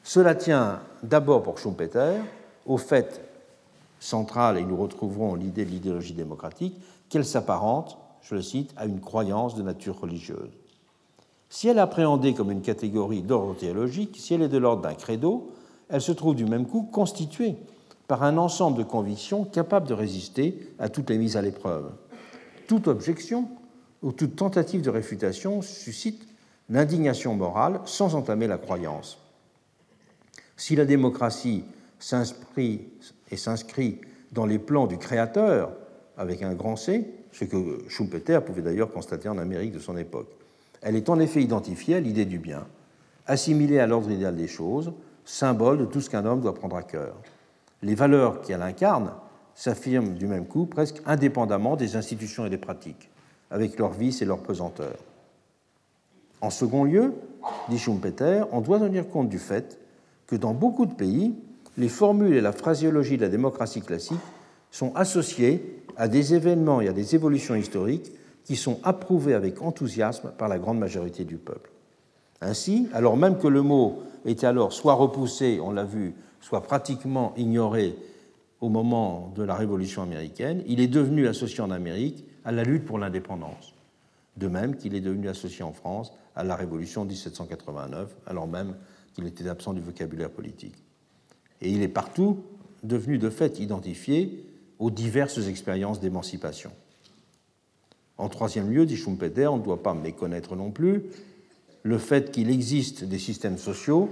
Cela tient d'abord pour Schumpeter au fait central, et nous retrouverons l'idée de l'idéologie démocratique, qu'elle s'apparente, je le cite, à une croyance de nature religieuse. Si elle est appréhendée comme une catégorie d'ordre théologique, si elle est de l'ordre d'un credo, elle se trouve du même coup constituée par un ensemble de convictions capables de résister à toutes les mises à l'épreuve. Toute objection ou toute tentative de réfutation suscite l'indignation morale sans entamer la croyance. Si la démocratie s'inscrit et s'inscrit dans les plans du Créateur avec un grand C, ce que Schumpeter pouvait d'ailleurs constater en Amérique de son époque. Elle est en effet identifiée à l'idée du bien, assimilée à l'ordre idéal des choses, symbole de tout ce qu'un homme doit prendre à cœur. Les valeurs qu'elle incarne s'affirment du même coup presque indépendamment des institutions et des pratiques, avec leurs vices et leurs pesanteurs. En second lieu, dit Schumpeter, on doit tenir compte du fait que dans beaucoup de pays, les formules et la phraséologie de la démocratie classique sont associées à des événements et à des évolutions historiques qui sont approuvés avec enthousiasme par la grande majorité du peuple. Ainsi, alors même que le mot était alors soit repoussé, on l'a vu, soit pratiquement ignoré au moment de la Révolution américaine, il est devenu associé en Amérique à la lutte pour l'indépendance. De même qu'il est devenu associé en France à la Révolution de 1789, alors même qu'il était absent du vocabulaire politique. Et il est partout devenu de fait identifié aux diverses expériences d'émancipation. En troisième lieu, dit Schumpeter, on ne doit pas méconnaître non plus le fait qu'il existe des systèmes sociaux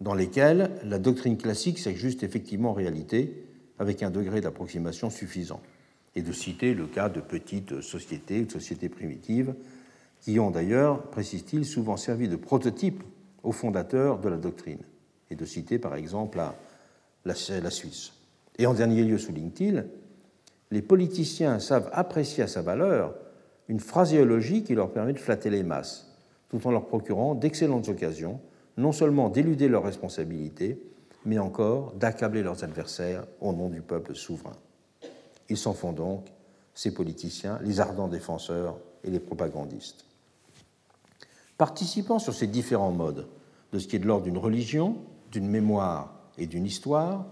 dans lesquels la doctrine classique s'ajuste effectivement en réalité avec un degré d'approximation suffisant. Et de citer le cas de petites sociétés, de sociétés primitives, qui ont d'ailleurs, précise-t-il, souvent servi de prototype aux fondateurs de la doctrine. Et de citer par exemple la, la Suisse. Et en dernier lieu, souligne-t-il, les politiciens savent apprécier à sa valeur une phraséologie qui leur permet de flatter les masses, tout en leur procurant d'excellentes occasions, non seulement d'éluder leurs responsabilités, mais encore d'accabler leurs adversaires au nom du peuple souverain. Ils s'en font donc, ces politiciens, les ardents défenseurs et les propagandistes. Participant sur ces différents modes de ce qui est de l'ordre d'une religion, d'une mémoire et d'une histoire,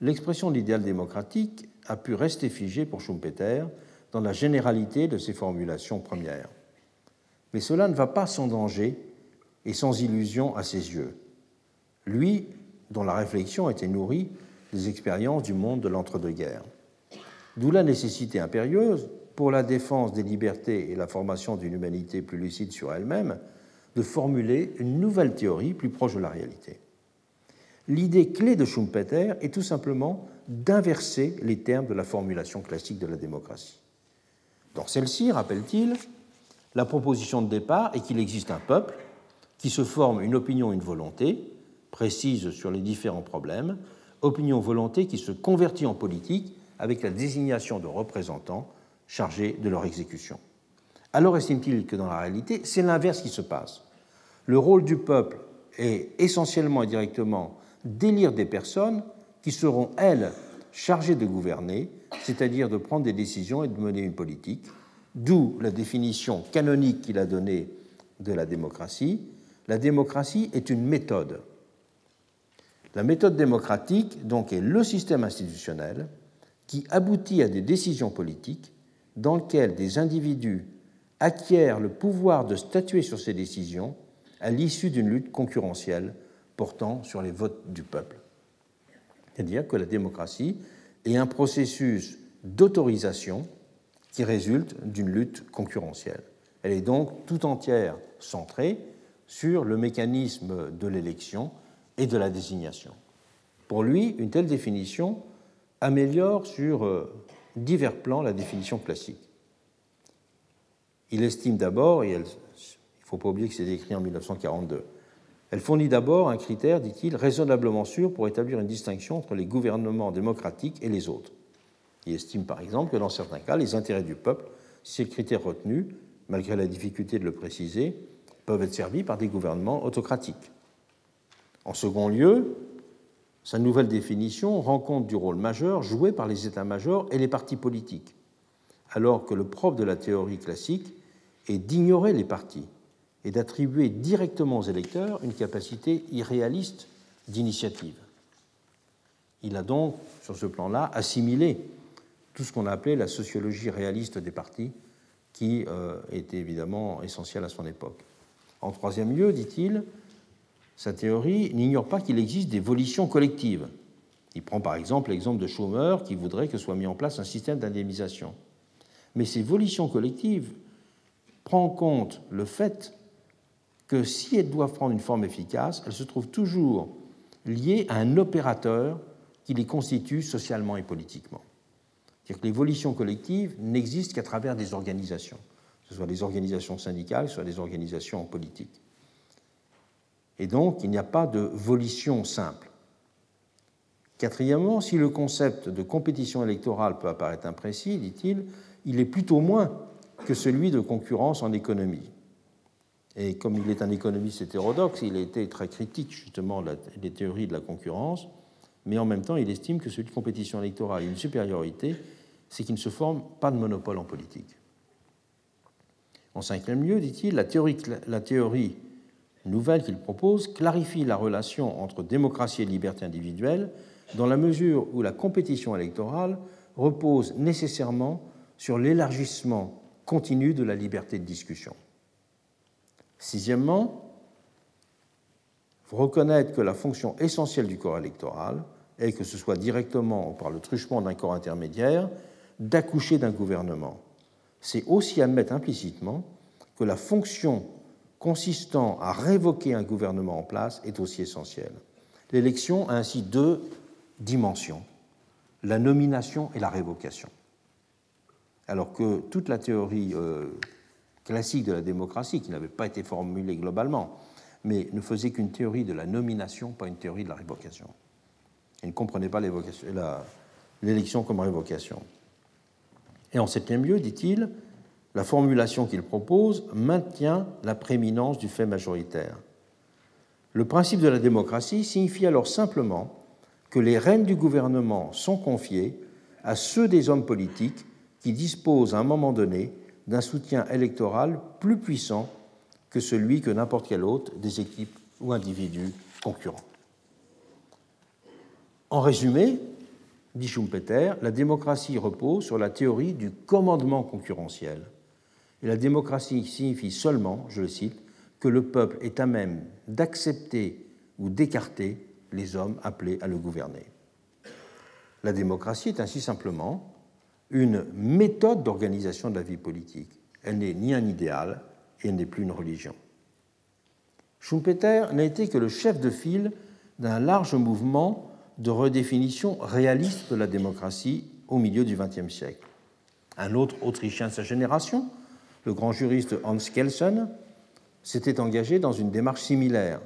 l'expression de l'idéal démocratique a pu rester figée pour Schumpeter dans la généralité de ses formulations premières. Mais cela ne va pas sans danger et sans illusion à ses yeux. Lui, dont la réflexion était nourrie des expériences du monde de l'entre-deux-guerres. D'où la nécessité impérieuse, pour la défense des libertés et la formation d'une humanité plus lucide sur elle-même, de formuler une nouvelle théorie plus proche de la réalité. L'idée clé de Schumpeter est tout simplement d'inverser les termes de la formulation classique de la démocratie. Dans celle-ci, rappelle-t-il, la proposition de départ est qu'il existe un peuple qui se forme une opinion, une volonté précise sur les différents problèmes, opinion, volonté qui se convertit en politique avec la désignation de représentants chargés de leur exécution. Alors estime-t-il que dans la réalité, c'est l'inverse qui se passe. Le rôle du peuple est essentiellement et directement d'élire des personnes qui seront, elles, chargées de gouverner, c'est-à-dire de prendre des décisions et de mener une politique, d'où la définition canonique qu'il a donnée de la démocratie. La démocratie est une méthode. La méthode démocratique, donc, est le système institutionnel qui aboutit à des décisions politiques dans lesquelles des individus acquièrent le pouvoir de statuer sur ces décisions à l'issue d'une lutte concurrentielle portant sur les votes du peuple. C'est-à-dire que la démocratie est un processus d'autorisation qui résulte d'une lutte concurrentielle. Elle est donc tout entière centrée sur le mécanisme de l'élection et de la désignation. Pour lui, une telle définition améliore sur euh, divers plans la définition classique. Il estime d'abord, et il ne faut pas oublier que c'est écrit en 1942, elle fournit d'abord un critère, dit-il, raisonnablement sûr pour établir une distinction entre les gouvernements démocratiques et les autres. Il estime par exemple que dans certains cas, les intérêts du peuple, si c'est le critère retenu, malgré la difficulté de le préciser, peuvent être servis par des gouvernements autocratiques. En second lieu, sa nouvelle définition rend compte du rôle majeur joué par les états-majors et les partis politiques, alors que le propre de la théorie classique est d'ignorer les partis et d'attribuer directement aux électeurs une capacité irréaliste d'initiative. Il a donc, sur ce plan-là, assimilé tout ce qu'on a appelé la sociologie réaliste des partis, qui euh, était évidemment essentielle à son époque. En troisième lieu, dit-il, sa théorie n'ignore pas qu'il existe des volitions collectives. Il prend par exemple l'exemple de Schumer qui voudrait que soit mis en place un système d'indemnisation. Mais ces volitions collectives prennent en compte le fait que si elles doivent prendre une forme efficace, elles se trouvent toujours liées à un opérateur qui les constitue socialement et politiquement. C'est-à-dire que les volitions collectives n'existent qu'à travers des organisations, soit des organisations syndicales, soit des organisations politiques. Et donc, il n'y a pas de volition simple. Quatrièmement, si le concept de compétition électorale peut apparaître imprécis, dit-il, il est plutôt moins que celui de concurrence en économie. Et comme il est un économiste hétérodoxe, il a été très critique justement des théories de la concurrence, mais en même temps, il estime que celui de compétition électorale a une supériorité, c'est qu'il ne se forme pas de monopole en politique. En cinquième lieu, dit-il, la théorie, la théorie nouvelle qu'il propose clarifie la relation entre démocratie et liberté individuelle dans la mesure où la compétition électorale repose nécessairement sur l'élargissement continu de la liberté de discussion. Sixièmement, reconnaître que la fonction essentielle du corps électoral est, que ce soit directement ou par le truchement d'un corps intermédiaire, d'accoucher d'un gouvernement. C'est aussi admettre implicitement que la fonction consistant à révoquer un gouvernement en place est aussi essentielle. L'élection a ainsi deux dimensions, la nomination et la révocation. Alors que toute la théorie euh, classique de la démocratie, qui n'avait pas été formulée globalement, mais ne faisait qu'une théorie de la nomination, pas une théorie de la révocation. Il ne comprenait pas l'élection comme révocation. Et en septième lieu, dit-il, la formulation qu'il propose maintient la prééminence du fait majoritaire. Le principe de la démocratie signifie alors simplement que les rênes du gouvernement sont confiées à ceux des hommes politiques qui disposent à un moment donné d'un soutien électoral plus puissant que celui que n'importe quel autre des équipes ou individus concurrents. En résumé, dit Schumpeter, la démocratie repose sur la théorie du commandement concurrentiel. Et la démocratie signifie seulement, je le cite, que le peuple est à même d'accepter ou d'écarter les hommes appelés à le gouverner. La démocratie est ainsi simplement une méthode d'organisation de la vie politique. Elle n'est ni un idéal et elle n'est plus une religion. Schumpeter n'a été que le chef de file d'un large mouvement de redéfinition réaliste de la démocratie au milieu du XXe siècle. Un autre Autrichien de sa génération, le grand juriste Hans Kelsen, s'était engagé dans une démarche similaire.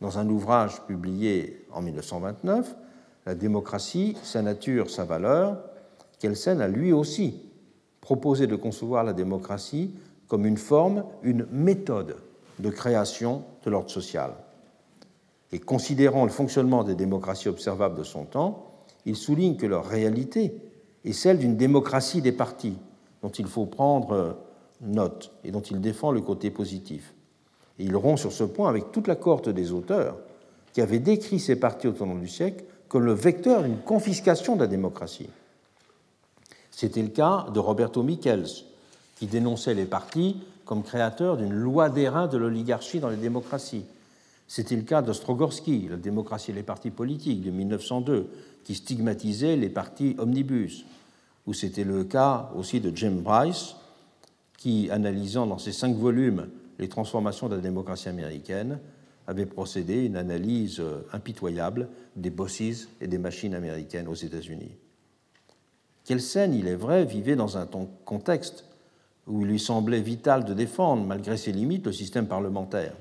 Dans un ouvrage publié en 1929, La démocratie, sa nature, sa valeur, Kelsen a lui aussi proposé de concevoir la démocratie comme une forme, une méthode de création de l'ordre social. Et considérant le fonctionnement des démocraties observables de son temps, il souligne que leur réalité est celle d'une démocratie des partis, dont il faut prendre note et dont il défend le côté positif. Il rompt sur ce point avec toute la cohorte des auteurs qui avaient décrit ces partis au tournant du siècle comme le vecteur d'une confiscation de la démocratie. C'était le cas de Roberto Michels, qui dénonçait les partis comme créateurs d'une loi d'airain de l'oligarchie dans les démocraties. C'était le cas d'Ostrogorsky, La démocratie et les partis politiques de 1902, qui stigmatisait les partis omnibus. Ou c'était le cas aussi de Jim Bryce, qui, analysant dans ses cinq volumes les transformations de la démocratie américaine, avait procédé à une analyse euh, impitoyable des bosses et des machines américaines aux États-Unis. Kelsen, il est vrai, vivait dans un contexte où il lui semblait vital de défendre, malgré ses limites, le système parlementaire.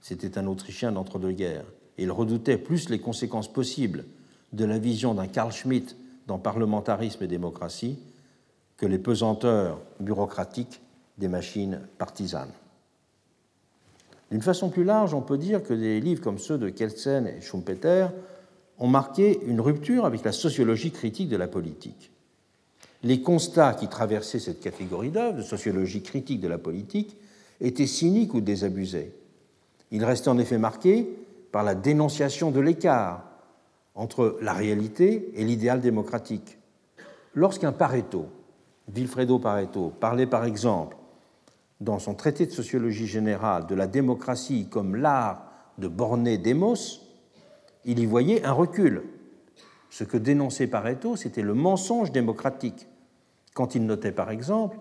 C'était un Autrichien d'entre-deux-guerres, il redoutait plus les conséquences possibles de la vision d'un Carl Schmitt dans parlementarisme et démocratie que les pesanteurs bureaucratiques des machines partisanes. D'une façon plus large, on peut dire que des livres comme ceux de Kelsen et Schumpeter ont marqué une rupture avec la sociologie critique de la politique. Les constats qui traversaient cette catégorie d'œuvres de sociologie critique de la politique étaient cyniques ou désabusés. Ils restaient en effet marqués par la dénonciation de l'écart entre la réalité et l'idéal démocratique. Lorsqu'un Pareto, Vilfredo Pareto parlait par exemple dans son traité de sociologie générale de la démocratie comme l'art de borner démos, il y voyait un recul. Ce que dénonçait Pareto, c'était le mensonge démocratique, quand il notait par exemple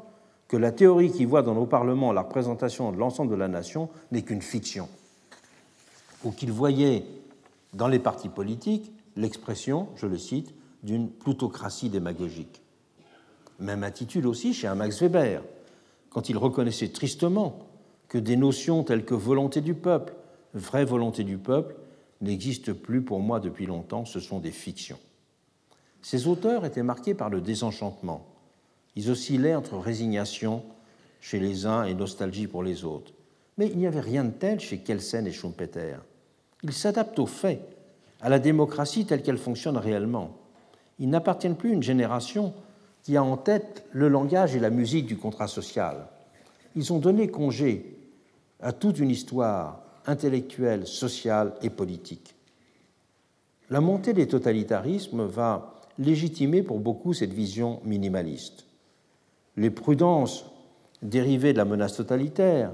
que la théorie qui voit dans nos parlements la représentation de l'ensemble de la nation n'est qu'une fiction, ou qu'il voyait dans les partis politiques l'expression, je le cite, d'une plutocratie démagogique. Même attitude aussi chez un Max Weber, quand il reconnaissait tristement que des notions telles que volonté du peuple, vraie volonté du peuple, n'existent plus pour moi depuis longtemps, ce sont des fictions. Ces auteurs étaient marqués par le désenchantement. Ils oscillaient entre résignation chez les uns et nostalgie pour les autres. Mais il n'y avait rien de tel chez Kelsen et Schumpeter. Ils s'adaptent aux faits, à la démocratie telle qu'elle fonctionne réellement. Ils n'appartiennent plus à une génération qui a en tête le langage et la musique du contrat social. Ils ont donné congé à toute une histoire intellectuelle, sociale et politique. La montée des totalitarismes va légitimer pour beaucoup cette vision minimaliste. Les prudences dérivées de la menace totalitaire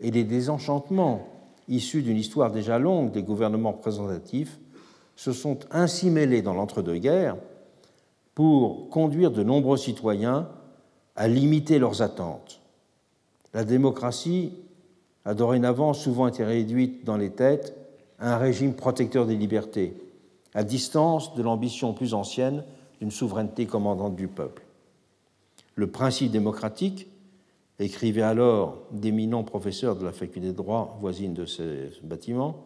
et les désenchantements issus d'une histoire déjà longue des gouvernements représentatifs se sont ainsi mêlés dans l'entre-deux-guerres pour conduire de nombreux citoyens à limiter leurs attentes. La démocratie a dorénavant souvent été réduite dans les têtes à un régime protecteur des libertés, à distance de l'ambition plus ancienne d'une souveraineté commandante du peuple. Le principe démocratique, écrivait alors d'éminents professeurs de la faculté de droit voisine de ce bâtiment,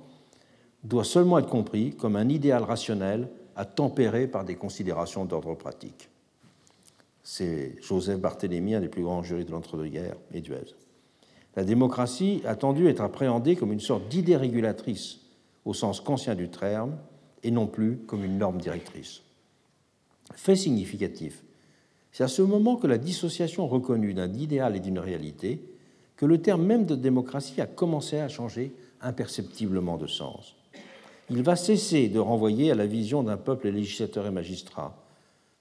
doit seulement être compris comme un idéal rationnel à tempérer par des considérations d'ordre pratique. C'est Joseph Barthélemy, un des plus grands juristes de l'entre-deux-guerres et du La démocratie a tendu à être appréhendée comme une sorte d'idée régulatrice, au sens conscient du terme, et non plus comme une norme directrice. Fait significatif, c'est à ce moment que la dissociation reconnue d'un idéal et d'une réalité que le terme même de démocratie a commencé à changer imperceptiblement de sens. Il va cesser de renvoyer à la vision d'un peuple législateur et magistrat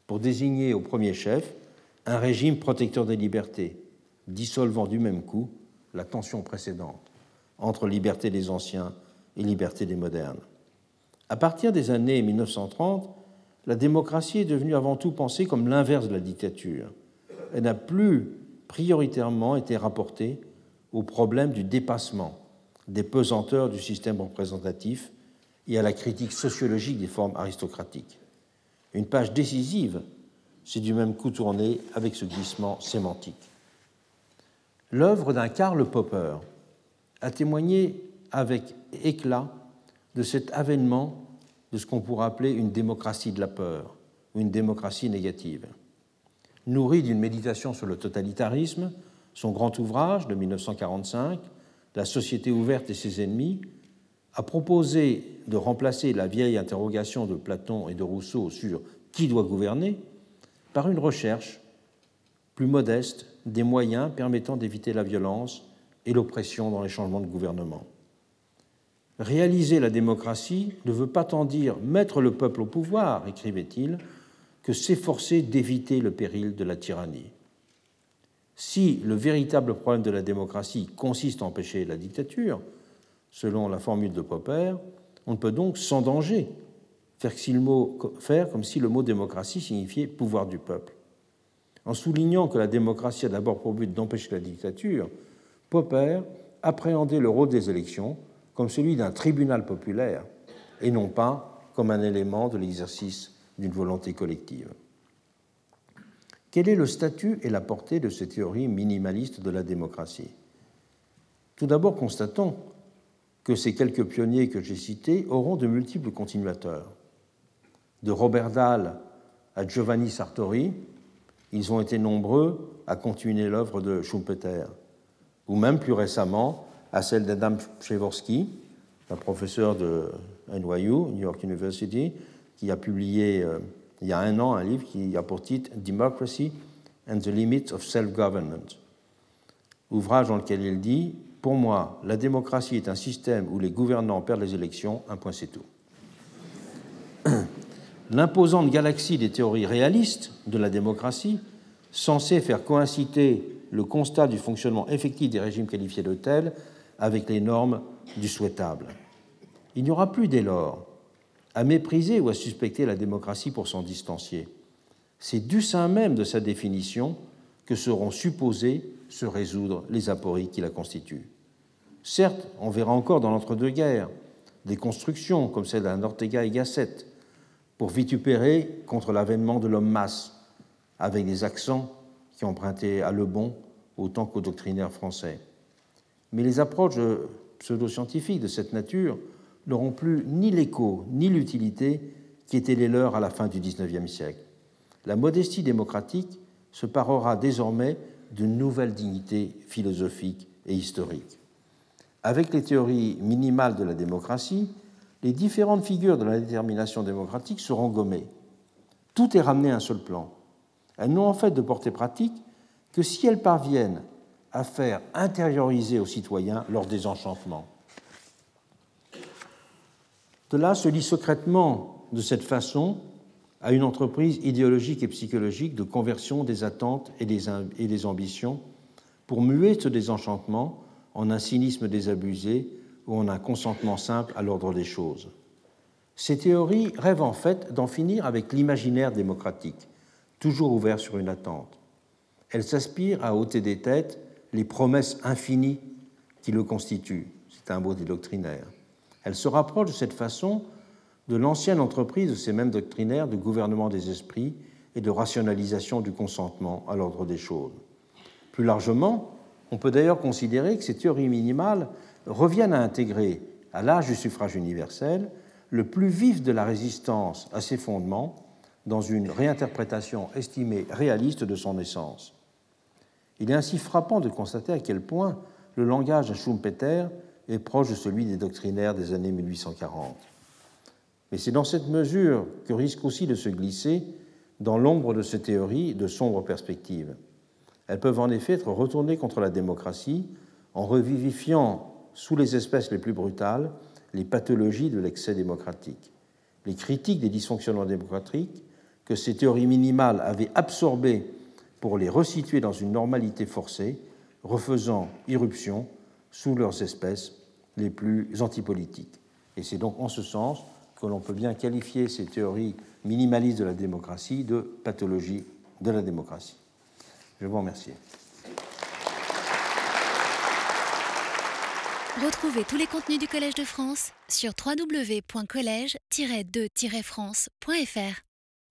pour désigner au premier chef un régime protecteur des libertés, dissolvant du même coup la tension précédente entre liberté des anciens et liberté des modernes. À partir des années 1930, la démocratie est devenue avant tout pensée comme l'inverse de la dictature. Elle n'a plus prioritairement été rapportée au problème du dépassement des pesanteurs du système représentatif et à la critique sociologique des formes aristocratiques. Une page décisive s'est du même coup tournée avec ce glissement sémantique. L'œuvre d'un Karl Popper a témoigné avec éclat de cet avènement de ce qu'on pourrait appeler une démocratie de la peur ou une démocratie négative. Nourri d'une méditation sur le totalitarisme, son grand ouvrage de 1945, La société ouverte et ses ennemis, a proposé de remplacer la vieille interrogation de Platon et de Rousseau sur qui doit gouverner par une recherche plus modeste des moyens permettant d'éviter la violence et l'oppression dans les changements de gouvernement. Réaliser la démocratie ne veut pas tant dire mettre le peuple au pouvoir, écrivait-il, que s'efforcer d'éviter le péril de la tyrannie. Si le véritable problème de la démocratie consiste à empêcher la dictature, selon la formule de Popper, on ne peut donc sans danger faire, comme si le mot démocratie signifiait pouvoir du peuple. En soulignant que la démocratie a d'abord pour but d'empêcher la dictature, Popper appréhendait le rôle des élections comme celui d'un tribunal populaire et non pas comme un élément de l'exercice d'une volonté collective. Quel est le statut et la portée de ces théories minimalistes de la démocratie? Tout d'abord, constatons que ces quelques pionniers que j'ai cités auront de multiples continuateurs. De Robert Dahl à Giovanni Sartori, ils ont été nombreux à continuer l'œuvre de Schumpeter, ou même plus récemment à celle d'Adam Przeworski, un professeur de NYU, New York University, qui a publié euh, il y a un an un livre qui a pour titre Democracy and the Limits of Self-Government, ouvrage dans lequel il dit Pour moi, la démocratie est un système où les gouvernants perdent les élections, un point c'est tout. [clears throat] L'imposante galaxie des théories réalistes de la démocratie, censée faire coïncider le constat du fonctionnement effectif des régimes qualifiés de avec les normes du souhaitable. Il n'y aura plus dès lors à mépriser ou à suspecter la démocratie pour s'en distancier. C'est du sein même de sa définition que seront supposés se résoudre les apories qui la constituent. Certes, on verra encore dans l'entre-deux-guerres des constructions comme celle d'un Ortega et Gasset pour vitupérer contre l'avènement de l'homme masse, avec des accents qui empruntaient à Le Bon autant qu'aux doctrinaires français. Mais les approches pseudo-scientifiques de cette nature n'auront plus ni l'écho ni l'utilité qui étaient les leurs à la fin du XIXe siècle. La modestie démocratique se parera désormais d'une nouvelle dignité philosophique et historique. Avec les théories minimales de la démocratie, les différentes figures de la détermination démocratique seront gommées. Tout est ramené à un seul plan. Elles n'ont en fait de portée pratique que si elles parviennent à faire intérioriser aux citoyens leur désenchantement. De là se lie secrètement de cette façon à une entreprise idéologique et psychologique de conversion des attentes et des ambitions pour muer ce désenchantement en un cynisme désabusé ou en un consentement simple à l'ordre des choses. Ces théories rêvent en fait d'en finir avec l'imaginaire démocratique, toujours ouvert sur une attente. Elles s'aspirent à ôter des têtes les promesses infinies qui le constituent. C'est un mot des doctrinaires. Elles se rapprochent de cette façon de l'ancienne entreprise de ces mêmes doctrinaires de gouvernement des esprits et de rationalisation du consentement à l'ordre des choses. Plus largement, on peut d'ailleurs considérer que ces théories minimales reviennent à intégrer, à l'âge du suffrage universel, le plus vif de la résistance à ses fondements dans une réinterprétation estimée réaliste de son essence. Il est ainsi frappant de constater à quel point le langage de Schumpeter est proche de celui des doctrinaires des années 1840. Mais c'est dans cette mesure que risque aussi de se glisser dans l'ombre de ces théories de sombres perspectives. Elles peuvent en effet être retournées contre la démocratie en revivifiant sous les espèces les plus brutales les pathologies de l'excès démocratique. Les critiques des dysfonctionnements démocratiques que ces théories minimales avaient absorbés pour les resituer dans une normalité forcée, refaisant irruption sous leurs espèces les plus antipolitiques. Et c'est donc en ce sens que l'on peut bien qualifier ces théories minimalistes de la démocratie de pathologie de la démocratie. Je vous remercie. Retrouvez tous les contenus du Collège de France sur www.colège-2-france.fr.